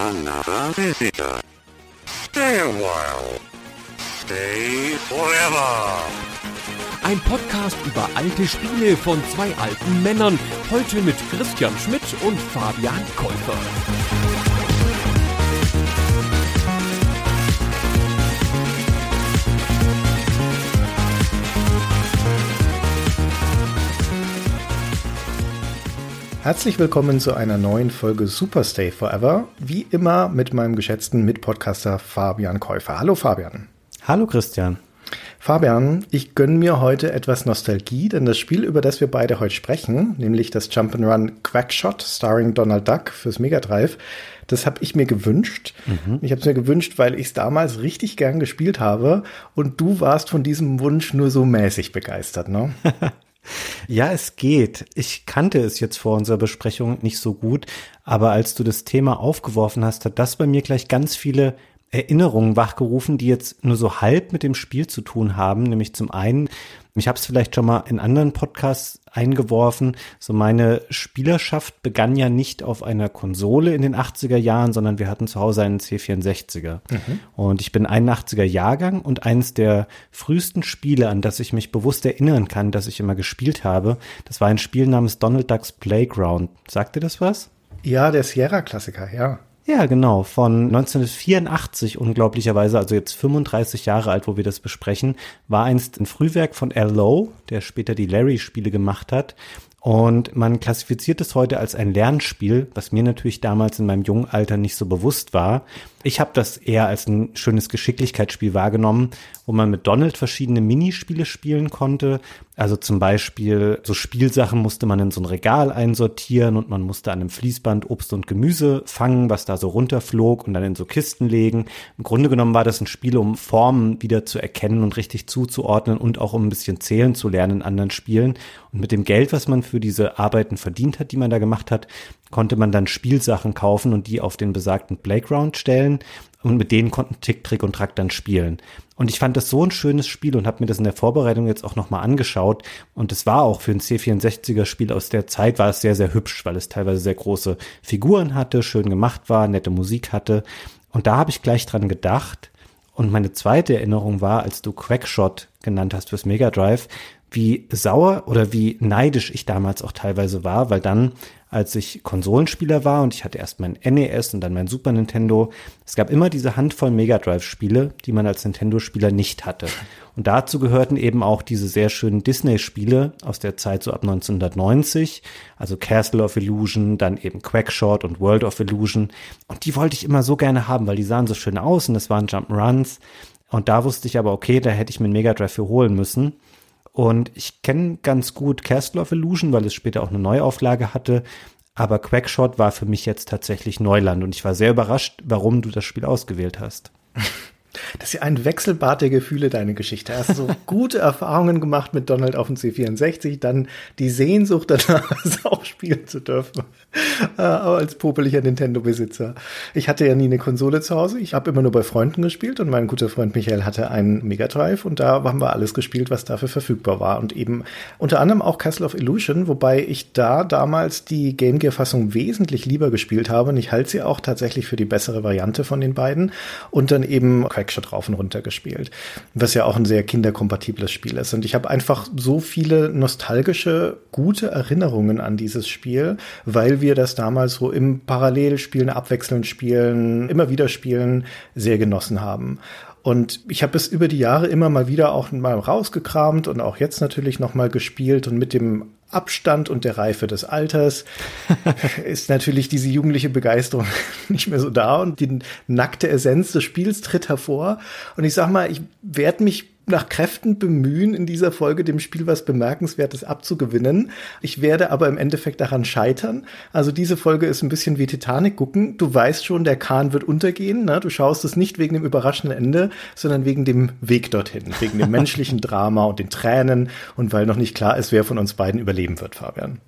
Another visitor. Stay a while. Stay forever. Ein Podcast über alte Spiele von zwei alten Männern. Heute mit Christian Schmidt und Fabian Käufer. Herzlich willkommen zu einer neuen Folge Superstay Forever. Wie immer mit meinem geschätzten Mitpodcaster Fabian Käufer. Hallo Fabian. Hallo Christian. Fabian, ich gönne mir heute etwas Nostalgie, denn das Spiel, über das wir beide heute sprechen, nämlich das Jump'n'Run Quackshot starring Donald Duck fürs Mega Drive, das habe ich mir gewünscht. Mhm. Ich habe es mir gewünscht, weil ich es damals richtig gern gespielt habe und du warst von diesem Wunsch nur so mäßig begeistert, ne? Ja, es geht. Ich kannte es jetzt vor unserer Besprechung nicht so gut, aber als du das Thema aufgeworfen hast, hat das bei mir gleich ganz viele Erinnerungen wachgerufen, die jetzt nur so halb mit dem Spiel zu tun haben. Nämlich zum einen, ich habe es vielleicht schon mal in anderen Podcasts eingeworfen, so meine Spielerschaft begann ja nicht auf einer Konsole in den 80er Jahren, sondern wir hatten zu Hause einen C64er. Mhm. Und ich bin 81er Jahrgang und eines der frühesten Spiele, an das ich mich bewusst erinnern kann, dass ich immer gespielt habe, das war ein Spiel namens Donald Ducks Playground. Sagt dir das was? Ja, der Sierra-Klassiker, ja. Ja, genau, von 1984 unglaublicherweise, also jetzt 35 Jahre alt, wo wir das besprechen, war einst ein Frühwerk von Al Lowe, der später die Larry-Spiele gemacht hat. Und man klassifiziert es heute als ein Lernspiel, was mir natürlich damals in meinem jungen Alter nicht so bewusst war. Ich habe das eher als ein schönes Geschicklichkeitsspiel wahrgenommen, wo man mit Donald verschiedene Minispiele spielen konnte. Also zum Beispiel so Spielsachen musste man in so ein Regal einsortieren und man musste an einem Fließband Obst und Gemüse fangen, was da so runterflog und dann in so Kisten legen. Im Grunde genommen war das ein Spiel, um Formen wieder zu erkennen und richtig zuzuordnen und auch um ein bisschen zählen zu lernen in anderen Spielen. Und mit dem Geld, was man für diese Arbeiten verdient hat, die man da gemacht hat, konnte man dann Spielsachen kaufen und die auf den besagten Playground stellen und mit denen konnten Tick, Trick und Track dann spielen. Und ich fand das so ein schönes Spiel und habe mir das in der Vorbereitung jetzt auch nochmal angeschaut. Und es war auch für ein C64er Spiel aus der Zeit, war es sehr, sehr hübsch, weil es teilweise sehr große Figuren hatte, schön gemacht war, nette Musik hatte. Und da habe ich gleich dran gedacht. Und meine zweite Erinnerung war, als du Quackshot genannt hast fürs Mega Drive, wie sauer oder wie neidisch ich damals auch teilweise war, weil dann als ich Konsolenspieler war und ich hatte erst mein NES und dann mein Super Nintendo. Es gab immer diese Handvoll Mega Drive Spiele, die man als Nintendo-Spieler nicht hatte. Und dazu gehörten eben auch diese sehr schönen Disney-Spiele aus der Zeit so ab 1990, also Castle of Illusion, dann eben Quackshot und World of Illusion. Und die wollte ich immer so gerne haben, weil die sahen so schön aus und es waren Jump'n'Runs. Und da wusste ich aber, okay, da hätte ich mir einen Mega Drive für holen müssen. Und ich kenne ganz gut Castle of Illusion, weil es später auch eine Neuauflage hatte. Aber Quackshot war für mich jetzt tatsächlich Neuland und ich war sehr überrascht, warum du das Spiel ausgewählt hast. Das ist ja ein Wechselbad der Gefühle, deine Geschichte. Hast so gute Erfahrungen gemacht mit Donald auf dem C64, dann die Sehnsucht danach, es auch spielen zu dürfen. Äh, aber als popeliger Nintendo-Besitzer. Ich hatte ja nie eine Konsole zu Hause. Ich habe immer nur bei Freunden gespielt und mein guter Freund Michael hatte einen Mega Drive und da haben wir alles gespielt, was dafür verfügbar war. Und eben unter anderem auch Castle of Illusion, wobei ich da damals die Game Gear-Fassung wesentlich lieber gespielt habe und ich halte sie auch tatsächlich für die bessere Variante von den beiden. Und dann eben Quackshot rauf und runter gespielt, was ja auch ein sehr kinderkompatibles Spiel ist. Und ich habe einfach so viele nostalgische, gute Erinnerungen an dieses Spiel, weil wir das damals so im Parallelspielen, abwechselnd spielen, immer wieder spielen, sehr genossen haben. Und ich habe es über die Jahre immer mal wieder auch mal rausgekramt und auch jetzt natürlich noch mal gespielt und mit dem Abstand und der Reife des Alters ist natürlich diese jugendliche Begeisterung nicht mehr so da und die nackte Essenz des Spiels tritt hervor. Und ich sag mal, ich werde mich nach Kräften bemühen, in dieser Folge dem Spiel was Bemerkenswertes abzugewinnen. Ich werde aber im Endeffekt daran scheitern. Also diese Folge ist ein bisschen wie Titanic gucken. Du weißt schon, der Kahn wird untergehen. Ne? Du schaust es nicht wegen dem überraschenden Ende, sondern wegen dem Weg dorthin, wegen dem menschlichen Drama und den Tränen und weil noch nicht klar ist, wer von uns beiden überleben wird, Fabian.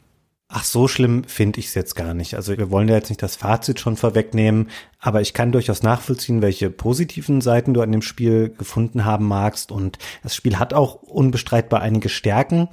Ach, so schlimm finde ich es jetzt gar nicht. Also wir wollen ja jetzt nicht das Fazit schon vorwegnehmen, aber ich kann durchaus nachvollziehen, welche positiven Seiten du an dem Spiel gefunden haben magst. Und das Spiel hat auch unbestreitbar einige Stärken.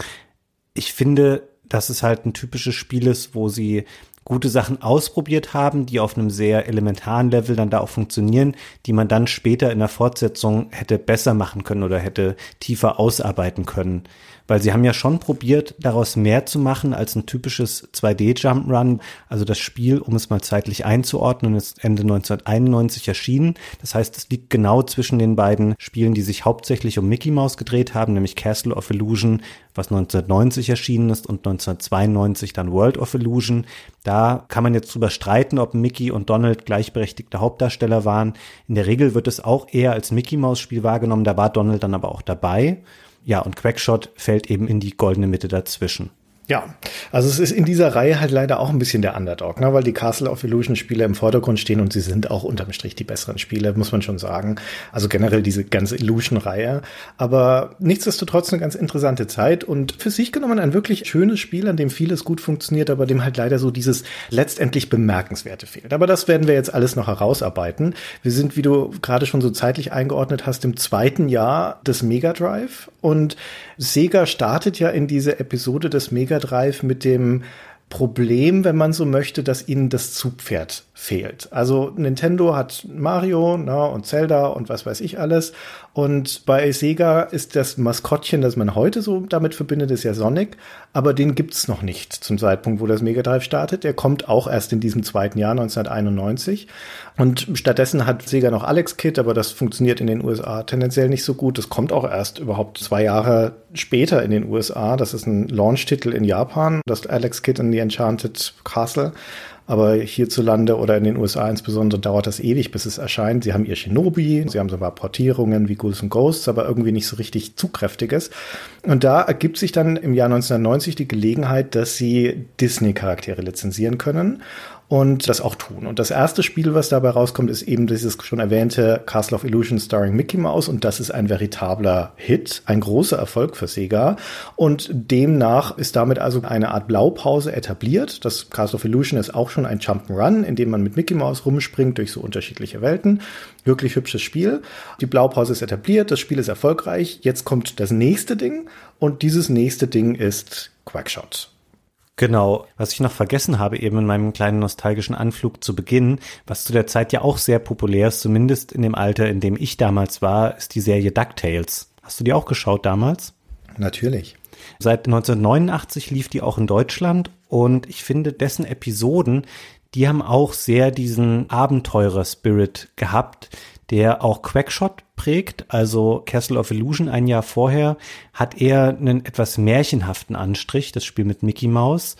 Ich finde, dass es halt ein typisches Spiel ist, wo sie gute Sachen ausprobiert haben, die auf einem sehr elementaren Level dann da auch funktionieren, die man dann später in der Fortsetzung hätte besser machen können oder hätte tiefer ausarbeiten können. Weil sie haben ja schon probiert, daraus mehr zu machen als ein typisches 2D-Jump-Run. Also das Spiel, um es mal zeitlich einzuordnen, ist Ende 1991 erschienen. Das heißt, es liegt genau zwischen den beiden Spielen, die sich hauptsächlich um Mickey Mouse gedreht haben, nämlich Castle of Illusion, was 1990 erschienen ist und 1992 dann World of Illusion. Da kann man jetzt drüber streiten, ob Mickey und Donald gleichberechtigte Hauptdarsteller waren. In der Regel wird es auch eher als Mickey Mouse Spiel wahrgenommen, da war Donald dann aber auch dabei. Ja, und Quackshot fällt eben in die goldene Mitte dazwischen. Ja, also es ist in dieser Reihe halt leider auch ein bisschen der Underdog, ne, weil die Castle of Illusion Spiele im Vordergrund stehen und sie sind auch unterm Strich die besseren Spiele, muss man schon sagen. Also generell diese ganze Illusion-Reihe. Aber nichtsdestotrotz eine ganz interessante Zeit und für sich genommen ein wirklich schönes Spiel, an dem vieles gut funktioniert, aber dem halt leider so dieses letztendlich Bemerkenswerte fehlt. Aber das werden wir jetzt alles noch herausarbeiten. Wir sind, wie du gerade schon so zeitlich eingeordnet hast, im zweiten Jahr des Mega Drive und Sega startet ja in diese Episode des Mega Drive mit dem Problem, wenn man so möchte, dass ihnen das Zugpferd fehlt. Also Nintendo hat Mario na, und Zelda und was weiß ich alles. Und bei Sega ist das Maskottchen, das man heute so damit verbindet, ist ja Sonic. Aber den gibt's noch nicht zum Zeitpunkt, wo das Mega Drive startet. Der kommt auch erst in diesem zweiten Jahr 1991. Und stattdessen hat Sega noch Alex Kid, aber das funktioniert in den USA tendenziell nicht so gut. Das kommt auch erst überhaupt zwei Jahre später in den USA. Das ist ein Launch-Titel in Japan, das Alex Kid in the Enchanted Castle. Aber hierzulande oder in den USA insbesondere dauert das ewig, bis es erscheint. Sie haben ihr Shinobi, sie haben so ein paar Portierungen wie Ghouls and Ghosts, aber irgendwie nicht so richtig zugkräftiges. Und da ergibt sich dann im Jahr 1990 die Gelegenheit, dass sie Disney-Charaktere lizenzieren können und das auch tun. Und das erste Spiel, was dabei rauskommt, ist eben dieses schon erwähnte Castle of Illusion starring Mickey Mouse und das ist ein veritabler Hit, ein großer Erfolg für Sega und demnach ist damit also eine Art Blaupause etabliert. Das Castle of Illusion ist auch schon ein Jump'n'Run, in dem man mit Mickey Mouse rumspringt durch so unterschiedliche Welten. Wirklich hübsches Spiel. Die Blaupause ist etabliert, das Spiel ist erfolgreich. Jetzt kommt das nächste Ding und dieses nächste Ding ist Quackshot. Genau, was ich noch vergessen habe, eben in meinem kleinen nostalgischen Anflug zu Beginn, was zu der Zeit ja auch sehr populär ist, zumindest in dem Alter, in dem ich damals war, ist die Serie DuckTales. Hast du die auch geschaut damals? Natürlich. Seit 1989 lief die auch in Deutschland und ich finde dessen Episoden, die haben auch sehr diesen Abenteurer-Spirit gehabt, der auch Quackshot prägt. Also Castle of Illusion ein Jahr vorher hat eher einen etwas märchenhaften Anstrich, das Spiel mit Mickey Mouse,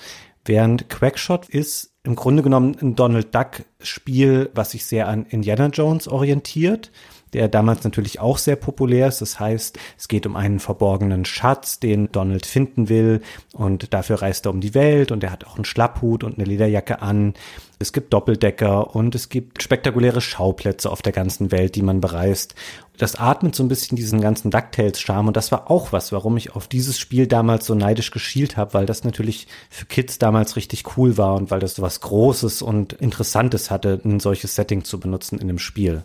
während Quackshot ist im Grunde genommen ein Donald Duck Spiel, was sich sehr an Indiana Jones orientiert der damals natürlich auch sehr populär ist. Das heißt, es geht um einen verborgenen Schatz, den Donald finden will und dafür reist er um die Welt und er hat auch einen Schlapphut und eine Lederjacke an. Es gibt Doppeldecker und es gibt spektakuläre Schauplätze auf der ganzen Welt, die man bereist. Das atmet so ein bisschen diesen ganzen DuckTales-Charme und das war auch was, warum ich auf dieses Spiel damals so neidisch geschielt habe, weil das natürlich für Kids damals richtig cool war und weil das so was Großes und Interessantes hatte, ein solches Setting zu benutzen in dem Spiel.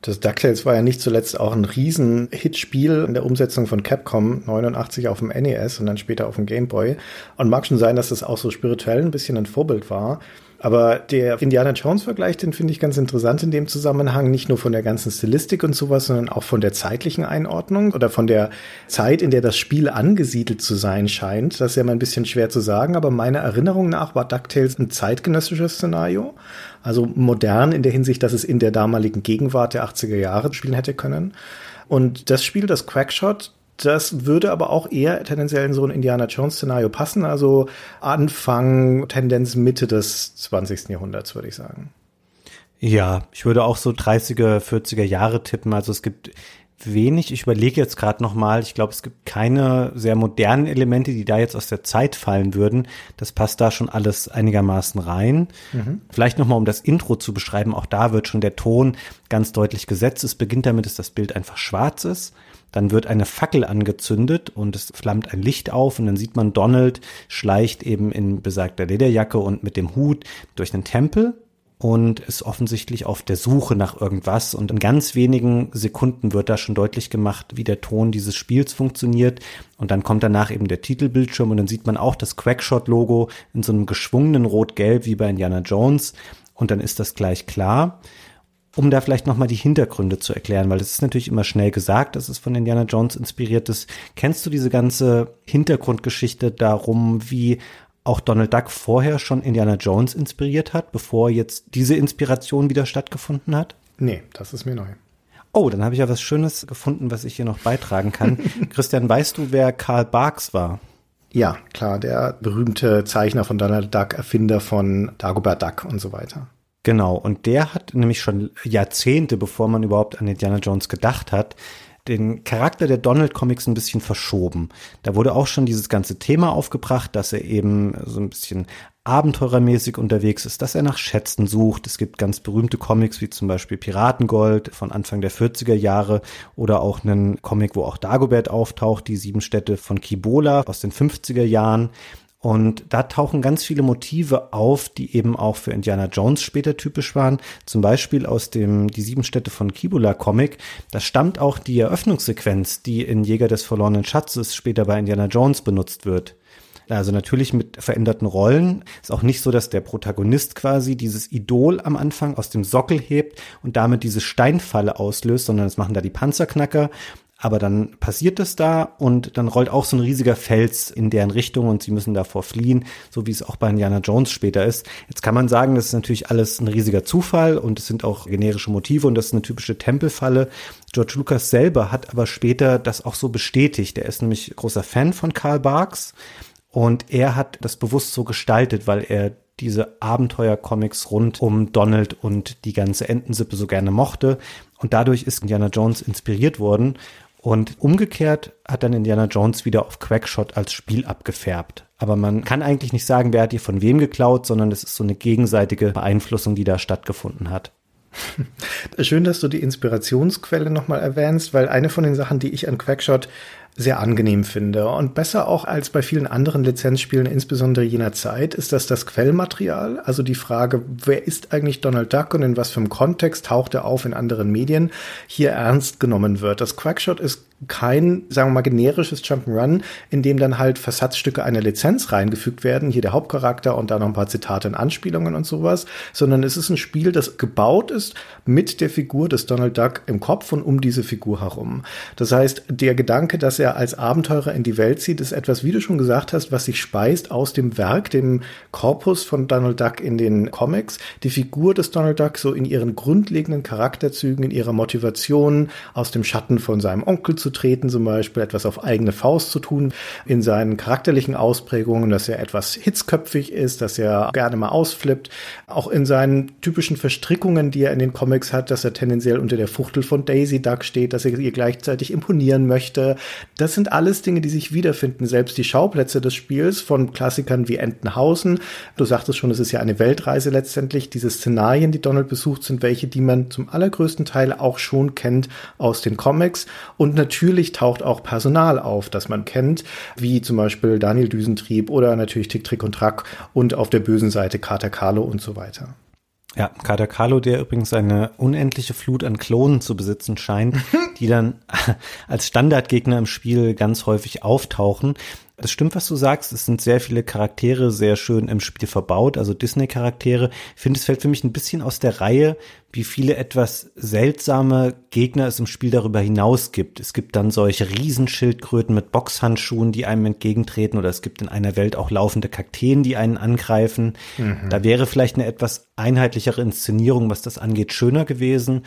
Das DuckTales war ja nicht zuletzt auch ein riesen Hitspiel in der Umsetzung von Capcom 89 auf dem NES und dann später auf dem Game Boy. Und mag schon sein, dass das auch so spirituell ein bisschen ein Vorbild war. Aber der Indiana Jones-Vergleich, den finde ich ganz interessant in dem Zusammenhang, nicht nur von der ganzen Stilistik und sowas, sondern auch von der zeitlichen Einordnung oder von der Zeit, in der das Spiel angesiedelt zu sein scheint. Das ist ja mal ein bisschen schwer zu sagen, aber meiner Erinnerung nach war DuckTales ein zeitgenössisches Szenario. Also modern in der Hinsicht, dass es in der damaligen Gegenwart der 80er Jahre spielen hätte können. Und das Spiel, das Quackshot, das würde aber auch eher tendenziell in so ein Indiana Jones Szenario passen, also Anfang, Tendenz Mitte des 20. Jahrhunderts, würde ich sagen. Ja, ich würde auch so 30er, 40er Jahre tippen. Also es gibt wenig. Ich überlege jetzt gerade noch mal. Ich glaube, es gibt keine sehr modernen Elemente, die da jetzt aus der Zeit fallen würden. Das passt da schon alles einigermaßen rein. Mhm. Vielleicht noch mal, um das Intro zu beschreiben. Auch da wird schon der Ton ganz deutlich gesetzt. Es beginnt damit, dass das Bild einfach schwarz ist. Dann wird eine Fackel angezündet und es flammt ein Licht auf und dann sieht man Donald schleicht eben in besagter Lederjacke und mit dem Hut durch einen Tempel und ist offensichtlich auf der Suche nach irgendwas. Und in ganz wenigen Sekunden wird da schon deutlich gemacht, wie der Ton dieses Spiels funktioniert. Und dann kommt danach eben der Titelbildschirm und dann sieht man auch das Quackshot-Logo in so einem geschwungenen Rot-Gelb wie bei Indiana Jones. Und dann ist das gleich klar. Um da vielleicht nochmal die Hintergründe zu erklären, weil es ist natürlich immer schnell gesagt, dass es von Indiana Jones inspiriert ist. Kennst du diese ganze Hintergrundgeschichte darum, wie auch Donald Duck vorher schon Indiana Jones inspiriert hat, bevor jetzt diese Inspiration wieder stattgefunden hat? Nee, das ist mir neu. Oh, dann habe ich ja was Schönes gefunden, was ich hier noch beitragen kann. Christian, weißt du, wer Karl Barks war? Ja, klar, der berühmte Zeichner von Donald Duck, Erfinder von Dagobert Duck und so weiter. Genau, und der hat nämlich schon Jahrzehnte, bevor man überhaupt an Indiana Jones gedacht hat, den Charakter der Donald Comics ein bisschen verschoben. Da wurde auch schon dieses ganze Thema aufgebracht, dass er eben so ein bisschen abenteurermäßig unterwegs ist, dass er nach Schätzen sucht. Es gibt ganz berühmte Comics wie zum Beispiel Piratengold von Anfang der 40er Jahre oder auch einen Comic, wo auch Dagobert auftaucht, die sieben Städte von Kibola aus den 50er Jahren. Und da tauchen ganz viele Motive auf, die eben auch für Indiana Jones später typisch waren. Zum Beispiel aus dem Die sieben Städte von Kibula Comic. Da stammt auch die Eröffnungssequenz, die in Jäger des verlorenen Schatzes später bei Indiana Jones benutzt wird. Also natürlich mit veränderten Rollen. Ist auch nicht so, dass der Protagonist quasi dieses Idol am Anfang aus dem Sockel hebt und damit diese Steinfalle auslöst, sondern das machen da die Panzerknacker aber dann passiert es da und dann rollt auch so ein riesiger Fels in deren Richtung und sie müssen davor fliehen, so wie es auch bei Indiana Jones später ist. Jetzt kann man sagen, das ist natürlich alles ein riesiger Zufall und es sind auch generische Motive und das ist eine typische Tempelfalle. George Lucas selber hat aber später das auch so bestätigt. Er ist nämlich großer Fan von Karl Barks und er hat das bewusst so gestaltet, weil er diese Abenteuer-Comics rund um Donald und die ganze Entensippe so gerne mochte. Und dadurch ist Indiana Jones inspiriert worden. Und umgekehrt hat dann Indiana Jones wieder auf Quackshot als Spiel abgefärbt. Aber man kann eigentlich nicht sagen, wer hat hier von wem geklaut, sondern es ist so eine gegenseitige Beeinflussung, die da stattgefunden hat. Schön, dass du die Inspirationsquelle nochmal erwähnst, weil eine von den Sachen, die ich an Quackshot sehr angenehm finde. Und besser auch als bei vielen anderen Lizenzspielen, insbesondere jener Zeit, ist das das Quellmaterial. Also die Frage, wer ist eigentlich Donald Duck und in was für einem Kontext taucht er auf in anderen Medien, hier ernst genommen wird. Das Quackshot ist kein, sagen wir mal, generisches Jump'n'Run, in dem dann halt Versatzstücke einer Lizenz reingefügt werden, hier der Hauptcharakter und da noch ein paar Zitate und Anspielungen und sowas, sondern es ist ein Spiel, das gebaut ist mit der Figur des Donald Duck im Kopf und um diese Figur herum. Das heißt, der Gedanke, dass er als Abenteurer in die Welt zieht, ist etwas, wie du schon gesagt hast, was sich speist aus dem Werk, dem Korpus von Donald Duck in den Comics. Die Figur des Donald Duck so in ihren grundlegenden Charakterzügen, in ihrer Motivation, aus dem Schatten von seinem Onkel zu treten, zum Beispiel etwas auf eigene Faust zu tun, in seinen charakterlichen Ausprägungen, dass er etwas hitzköpfig ist, dass er gerne mal ausflippt, auch in seinen typischen Verstrickungen, die er in den Comics hat, dass er tendenziell unter der Fuchtel von Daisy Duck steht, dass er ihr gleichzeitig imponieren möchte. Das sind alles Dinge, die sich wiederfinden. Selbst die Schauplätze des Spiels von Klassikern wie Entenhausen. Du sagtest schon, es ist ja eine Weltreise letztendlich. Diese Szenarien, die Donald besucht, sind welche, die man zum allergrößten Teil auch schon kennt aus den Comics. Und natürlich natürlich taucht auch Personal auf, das man kennt, wie zum Beispiel Daniel Düsentrieb oder natürlich Tick, Trick und Track und auf der bösen Seite Kater Carlo und so weiter. Ja, Kader Carlo, der übrigens eine unendliche Flut an Klonen zu besitzen scheint, die dann als Standardgegner im Spiel ganz häufig auftauchen. Das stimmt, was du sagst. Es sind sehr viele Charaktere sehr schön im Spiel verbaut, also Disney-Charaktere. Ich finde, es fällt für mich ein bisschen aus der Reihe, wie viele etwas seltsame Gegner es im Spiel darüber hinaus gibt. Es gibt dann solche Riesenschildkröten mit Boxhandschuhen, die einem entgegentreten, oder es gibt in einer Welt auch laufende Kakteen, die einen angreifen. Mhm. Da wäre vielleicht eine etwas einheitlichere Inszenierung, was das angeht, schöner gewesen.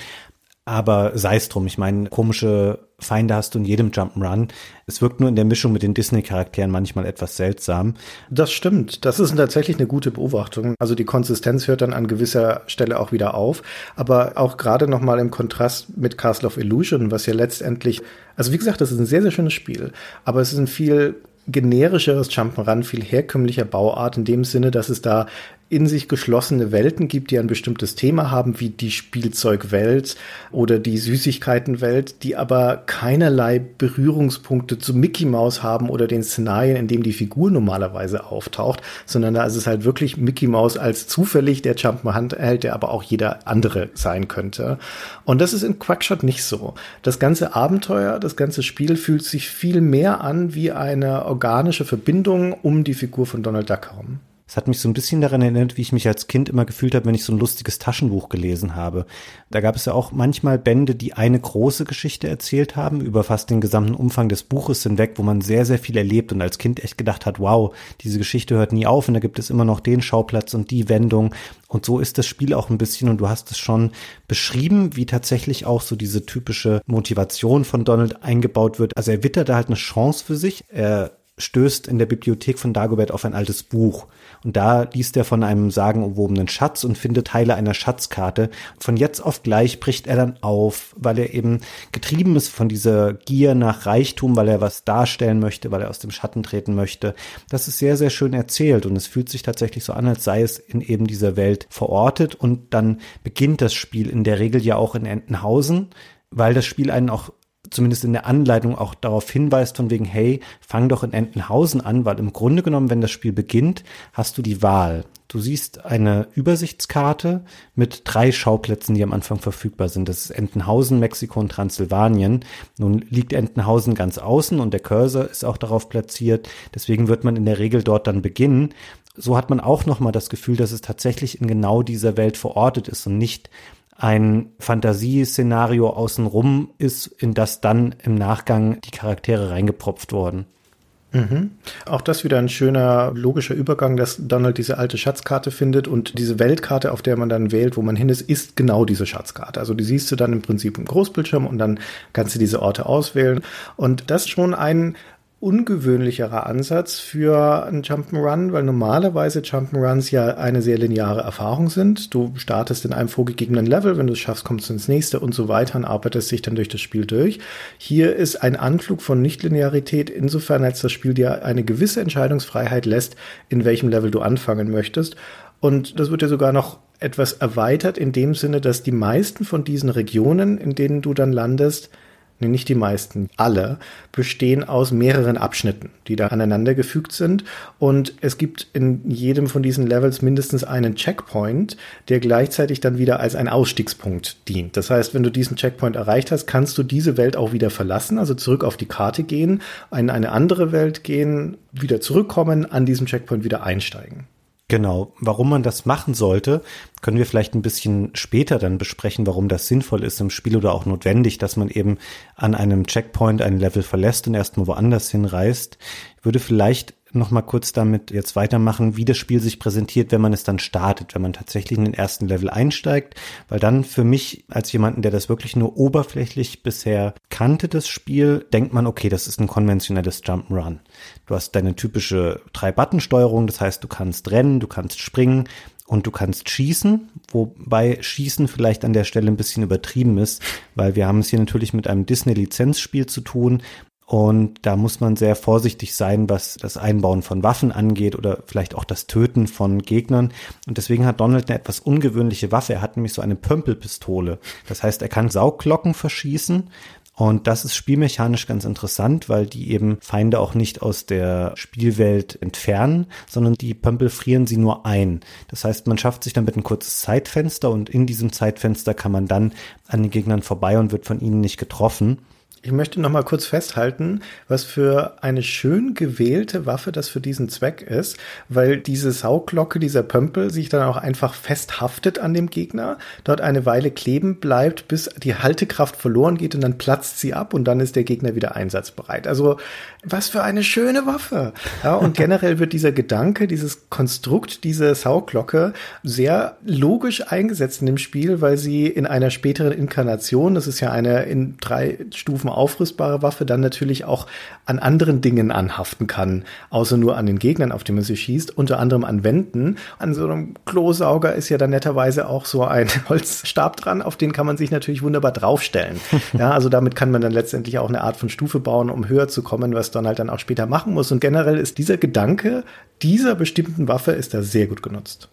Aber sei es drum, ich meine, komische Feinde hast du in jedem Jump'n'Run. Es wirkt nur in der Mischung mit den Disney-Charakteren manchmal etwas seltsam. Das stimmt. Das ist tatsächlich eine gute Beobachtung. Also die Konsistenz hört dann an gewisser Stelle auch wieder auf. Aber auch gerade nochmal im Kontrast mit Castle of Illusion, was ja letztendlich, also wie gesagt, das ist ein sehr, sehr schönes Spiel. Aber es ist ein viel generischeres Jump'n'Run, viel herkömmlicher Bauart in dem Sinne, dass es da in sich geschlossene Welten gibt, die ein bestimmtes Thema haben, wie die Spielzeugwelt oder die Süßigkeitenwelt, die aber keinerlei Berührungspunkte zu Mickey Mouse haben oder den Szenarien, in dem die Figur normalerweise auftaucht, sondern da ist es halt wirklich Mickey Mouse als zufällig der Jump'n'Hunt hält, der aber auch jeder andere sein könnte. Und das ist in Quackshot nicht so. Das ganze Abenteuer, das ganze Spiel fühlt sich viel mehr an wie eine organische Verbindung um die Figur von Donald Duck herum. Es hat mich so ein bisschen daran erinnert, wie ich mich als Kind immer gefühlt habe, wenn ich so ein lustiges Taschenbuch gelesen habe. Da gab es ja auch manchmal Bände, die eine große Geschichte erzählt haben, über fast den gesamten Umfang des Buches hinweg, wo man sehr, sehr viel erlebt und als Kind echt gedacht hat, wow, diese Geschichte hört nie auf und da gibt es immer noch den Schauplatz und die Wendung. Und so ist das Spiel auch ein bisschen und du hast es schon beschrieben, wie tatsächlich auch so diese typische Motivation von Donald eingebaut wird. Also er wittert da halt eine Chance für sich. Er stößt in der Bibliothek von Dagobert auf ein altes Buch. Und da liest er von einem sagenumwobenen Schatz und findet Teile einer Schatzkarte. Von jetzt auf gleich bricht er dann auf, weil er eben getrieben ist von dieser Gier nach Reichtum, weil er was darstellen möchte, weil er aus dem Schatten treten möchte. Das ist sehr, sehr schön erzählt und es fühlt sich tatsächlich so an, als sei es in eben dieser Welt verortet und dann beginnt das Spiel in der Regel ja auch in Entenhausen, weil das Spiel einen auch zumindest in der Anleitung auch darauf hinweist von wegen, hey, fang doch in Entenhausen an, weil im Grunde genommen, wenn das Spiel beginnt, hast du die Wahl. Du siehst eine Übersichtskarte mit drei Schauplätzen, die am Anfang verfügbar sind. Das ist Entenhausen, Mexiko und Transsilvanien. Nun liegt Entenhausen ganz außen und der Cursor ist auch darauf platziert. Deswegen wird man in der Regel dort dann beginnen. So hat man auch nochmal das Gefühl, dass es tatsächlich in genau dieser Welt verortet ist und nicht ein Fantasieszenario außenrum ist, in das dann im Nachgang die Charaktere reingepropft wurden. Mhm. Auch das wieder ein schöner logischer Übergang, dass Donald diese alte Schatzkarte findet und diese Weltkarte, auf der man dann wählt, wo man hin ist, ist genau diese Schatzkarte. Also die siehst du dann im Prinzip im Großbildschirm und dann kannst du diese Orte auswählen. Und das ist schon ein ungewöhnlicherer Ansatz für ein Jump'n'Run, weil normalerweise Jump'n'Runs ja eine sehr lineare Erfahrung sind. Du startest in einem vorgegebenen Level, wenn du es schaffst, kommst du ins nächste und so weiter und arbeitest dich dann durch das Spiel durch. Hier ist ein Anflug von Nichtlinearität insofern, als das Spiel dir eine gewisse Entscheidungsfreiheit lässt, in welchem Level du anfangen möchtest. Und das wird ja sogar noch etwas erweitert in dem Sinne, dass die meisten von diesen Regionen, in denen du dann landest, nee, nicht die meisten, alle, bestehen aus mehreren Abschnitten, die da aneinander gefügt sind. Und es gibt in jedem von diesen Levels mindestens einen Checkpoint, der gleichzeitig dann wieder als ein Ausstiegspunkt dient. Das heißt, wenn du diesen Checkpoint erreicht hast, kannst du diese Welt auch wieder verlassen, also zurück auf die Karte gehen, in eine andere Welt gehen, wieder zurückkommen, an diesem Checkpoint wieder einsteigen. Genau. Warum man das machen sollte, können wir vielleicht ein bisschen später dann besprechen, warum das sinnvoll ist im Spiel oder auch notwendig, dass man eben an einem Checkpoint ein Level verlässt und erstmal woanders hinreist. Ich würde vielleicht noch mal kurz damit jetzt weitermachen, wie das Spiel sich präsentiert, wenn man es dann startet, wenn man tatsächlich in den ersten Level einsteigt, weil dann für mich als jemanden, der das wirklich nur oberflächlich bisher kannte, das Spiel, denkt man, okay, das ist ein konventionelles Jump'n'Run. Du hast deine typische Drei-Button-Steuerung, das heißt, du kannst rennen, du kannst springen, und du kannst schießen, wobei Schießen vielleicht an der Stelle ein bisschen übertrieben ist, weil wir haben es hier natürlich mit einem Disney-Lizenzspiel zu tun, und da muss man sehr vorsichtig sein, was das Einbauen von Waffen angeht oder vielleicht auch das Töten von Gegnern. Und deswegen hat Donald eine etwas ungewöhnliche Waffe. Er hat nämlich so eine Pömpelpistole. Das heißt, er kann Sauglocken verschießen. Und das ist spielmechanisch ganz interessant, weil die eben Feinde auch nicht aus der Spielwelt entfernen, sondern die Pömpel frieren sie nur ein. Das heißt, man schafft sich damit ein kurzes Zeitfenster und in diesem Zeitfenster kann man dann an den Gegnern vorbei und wird von ihnen nicht getroffen. Ich möchte noch mal kurz festhalten, was für eine schön gewählte Waffe das für diesen Zweck ist, weil diese Sauglocke, dieser Pömpel sich dann auch einfach festhaftet an dem Gegner, dort eine Weile kleben bleibt, bis die Haltekraft verloren geht und dann platzt sie ab und dann ist der Gegner wieder einsatzbereit. Also was für eine schöne Waffe. Ja, und generell wird dieser Gedanke, dieses Konstrukt, diese Sauglocke sehr logisch eingesetzt in dem Spiel, weil sie in einer späteren Inkarnation, das ist ja eine in drei Stufen aufrüstbare Waffe dann natürlich auch an anderen Dingen anhaften kann, außer nur an den Gegnern, auf die man sie schießt, unter anderem an Wänden. An so einem Klosauger ist ja dann netterweise auch so ein Holzstab dran, auf den kann man sich natürlich wunderbar draufstellen. ja, also damit kann man dann letztendlich auch eine Art von Stufe bauen, um höher zu kommen, was Donald dann auch später machen muss. Und generell ist dieser Gedanke dieser bestimmten Waffe ist da sehr gut genutzt.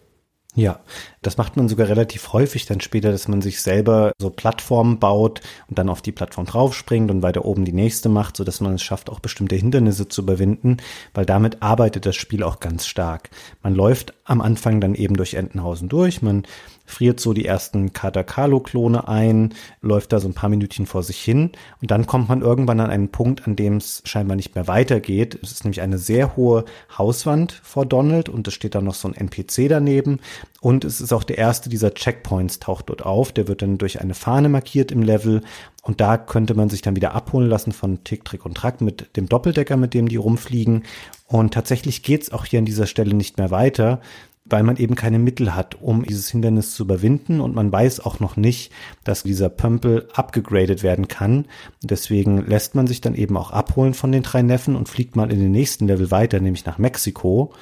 Ja, das macht man sogar relativ häufig dann später, dass man sich selber so Plattformen baut und dann auf die Plattform draufspringt und weiter oben die nächste macht, so dass man es schafft, auch bestimmte Hindernisse zu überwinden, weil damit arbeitet das Spiel auch ganz stark. Man läuft am Anfang dann eben durch Entenhausen durch, man friert so die ersten Katakalo-Klone ein, läuft da so ein paar Minütchen vor sich hin und dann kommt man irgendwann an einen Punkt, an dem es scheinbar nicht mehr weitergeht. Es ist nämlich eine sehr hohe Hauswand vor Donald und es steht da noch so ein NPC daneben und es ist auch der erste dieser Checkpoints taucht dort auf. Der wird dann durch eine Fahne markiert im Level und da könnte man sich dann wieder abholen lassen von Tick, Trick und Track mit dem Doppeldecker, mit dem die rumfliegen. Und tatsächlich geht's auch hier an dieser Stelle nicht mehr weiter, weil man eben keine Mittel hat, um dieses Hindernis zu überwinden und man weiß auch noch nicht, dass dieser Pömpel abgegradet werden kann. Deswegen lässt man sich dann eben auch abholen von den drei Neffen und fliegt mal in den nächsten Level weiter, nämlich nach Mexiko.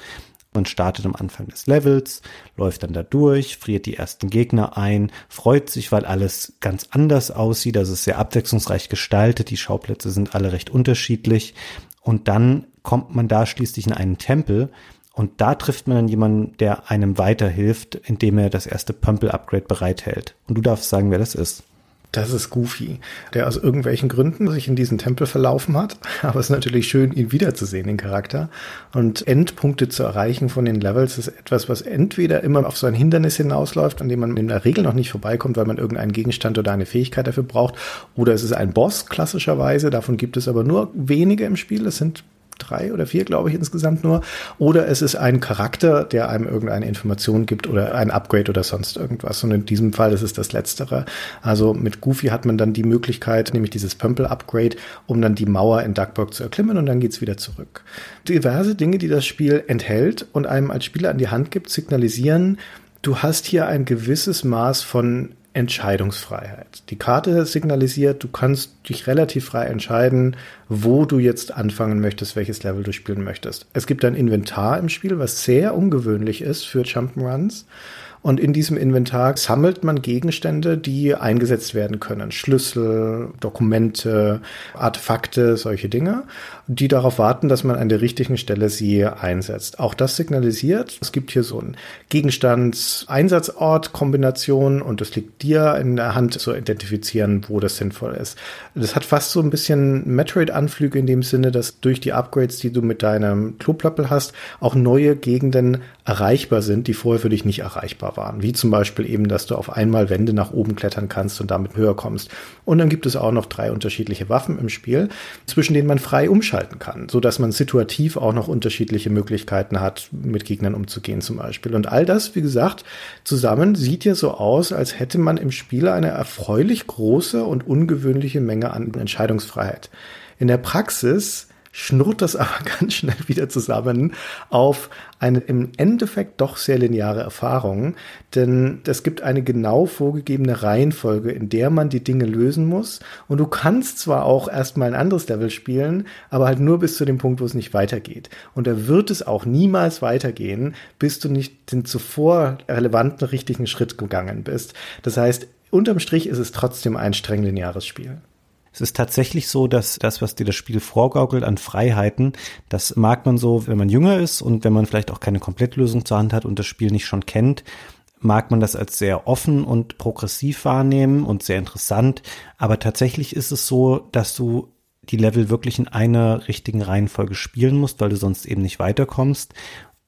Man startet am Anfang des Levels, läuft dann da durch, friert die ersten Gegner ein, freut sich, weil alles ganz anders aussieht, also ist sehr abwechslungsreich gestaltet, die Schauplätze sind alle recht unterschiedlich und dann kommt man da schließlich in einen Tempel, und da trifft man dann jemanden, der einem weiterhilft, indem er das erste Pumple-Upgrade bereithält. Und du darfst sagen, wer das ist. Das ist Goofy, der aus irgendwelchen Gründen sich in diesen Tempel verlaufen hat. Aber es ist natürlich schön, ihn wiederzusehen, den Charakter. Und Endpunkte zu erreichen von den Levels ist etwas, was entweder immer auf so ein Hindernis hinausläuft, an dem man in der Regel noch nicht vorbeikommt, weil man irgendeinen Gegenstand oder eine Fähigkeit dafür braucht. Oder es ist ein Boss, klassischerweise. Davon gibt es aber nur wenige im Spiel. Es sind drei oder vier, glaube ich, insgesamt nur. Oder es ist ein Charakter, der einem irgendeine Information gibt oder ein Upgrade oder sonst irgendwas. Und in diesem Fall ist es das Letztere. Also mit Goofy hat man dann die Möglichkeit, nämlich dieses Pömpel-Upgrade, um dann die Mauer in Duckburg zu erklimmen und dann geht's wieder zurück. Diverse Dinge, die das Spiel enthält und einem als Spieler an die Hand gibt, signalisieren, du hast hier ein gewisses Maß von Entscheidungsfreiheit. Die Karte signalisiert, du kannst dich relativ frei entscheiden, wo du jetzt anfangen möchtest, welches Level du spielen möchtest. Es gibt ein Inventar im Spiel, was sehr ungewöhnlich ist für Jump'n'Runs. Und in diesem Inventar sammelt man Gegenstände, die eingesetzt werden können. Schlüssel, Dokumente, Artefakte, solche Dinge, die darauf warten, dass man an der richtigen Stelle sie einsetzt. Auch das signalisiert, es gibt hier so ein Gegenstands-Einsatzort-Kombination und es liegt dir in der Hand zu identifizieren, wo das sinnvoll ist. Das hat fast so ein bisschen Metroid-Anflüge in dem Sinne, dass durch die Upgrades, die du mit deinem Kloplöppel hast, auch neue Gegenden erreichbar sind, die vorher für dich nicht erreichbar waren. Wie zum Beispiel eben, dass du auf einmal Wände nach oben klettern kannst und damit höher kommst. Und dann gibt es auch noch drei unterschiedliche Waffen im Spiel, zwischen denen man frei umschalten kann, so dass man situativ auch noch unterschiedliche Möglichkeiten hat, mit Gegnern umzugehen zum Beispiel. Und all das, wie gesagt, zusammen sieht ja so aus, als hätte man im Spiel eine erfreulich große und ungewöhnliche Menge an Entscheidungsfreiheit. In der Praxis schnurrt das aber ganz schnell wieder zusammen auf eine im Endeffekt doch sehr lineare Erfahrung, denn es gibt eine genau vorgegebene Reihenfolge, in der man die Dinge lösen muss und du kannst zwar auch erstmal ein anderes Level spielen, aber halt nur bis zu dem Punkt, wo es nicht weitergeht. Und da wird es auch niemals weitergehen, bis du nicht den zuvor relevanten richtigen Schritt gegangen bist. Das heißt, unterm Strich ist es trotzdem ein streng lineares Spiel. Es ist tatsächlich so, dass das, was dir das Spiel vorgaukelt an Freiheiten, das mag man so, wenn man jünger ist und wenn man vielleicht auch keine Komplettlösung zur Hand hat und das Spiel nicht schon kennt, mag man das als sehr offen und progressiv wahrnehmen und sehr interessant. Aber tatsächlich ist es so, dass du die Level wirklich in einer richtigen Reihenfolge spielen musst, weil du sonst eben nicht weiterkommst.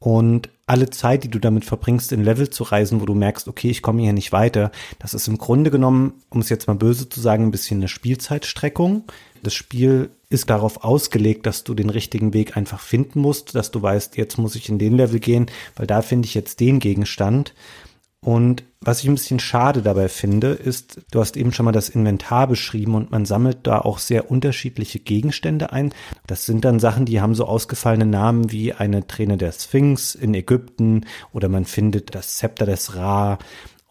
Und alle Zeit, die du damit verbringst, in Level zu reisen, wo du merkst, okay, ich komme hier nicht weiter, das ist im Grunde genommen, um es jetzt mal böse zu sagen, ein bisschen eine Spielzeitstreckung. Das Spiel ist darauf ausgelegt, dass du den richtigen Weg einfach finden musst, dass du weißt, jetzt muss ich in den Level gehen, weil da finde ich jetzt den Gegenstand. Und was ich ein bisschen schade dabei finde, ist, du hast eben schon mal das Inventar beschrieben und man sammelt da auch sehr unterschiedliche Gegenstände ein. Das sind dann Sachen, die haben so ausgefallene Namen wie eine Träne der Sphinx in Ägypten oder man findet das Zepter des Ra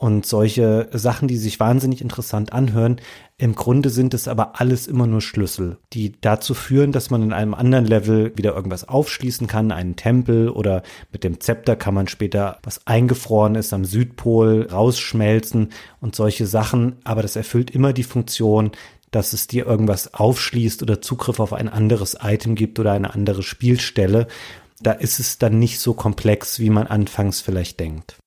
und solche Sachen, die sich wahnsinnig interessant anhören. Im Grunde sind es aber alles immer nur Schlüssel, die dazu führen, dass man in einem anderen Level wieder irgendwas aufschließen kann, einen Tempel oder mit dem Zepter kann man später, was eingefroren ist, am Südpol rausschmelzen und solche Sachen. Aber das erfüllt immer die Funktion, dass es dir irgendwas aufschließt oder Zugriff auf ein anderes Item gibt oder eine andere Spielstelle. Da ist es dann nicht so komplex, wie man anfangs vielleicht denkt.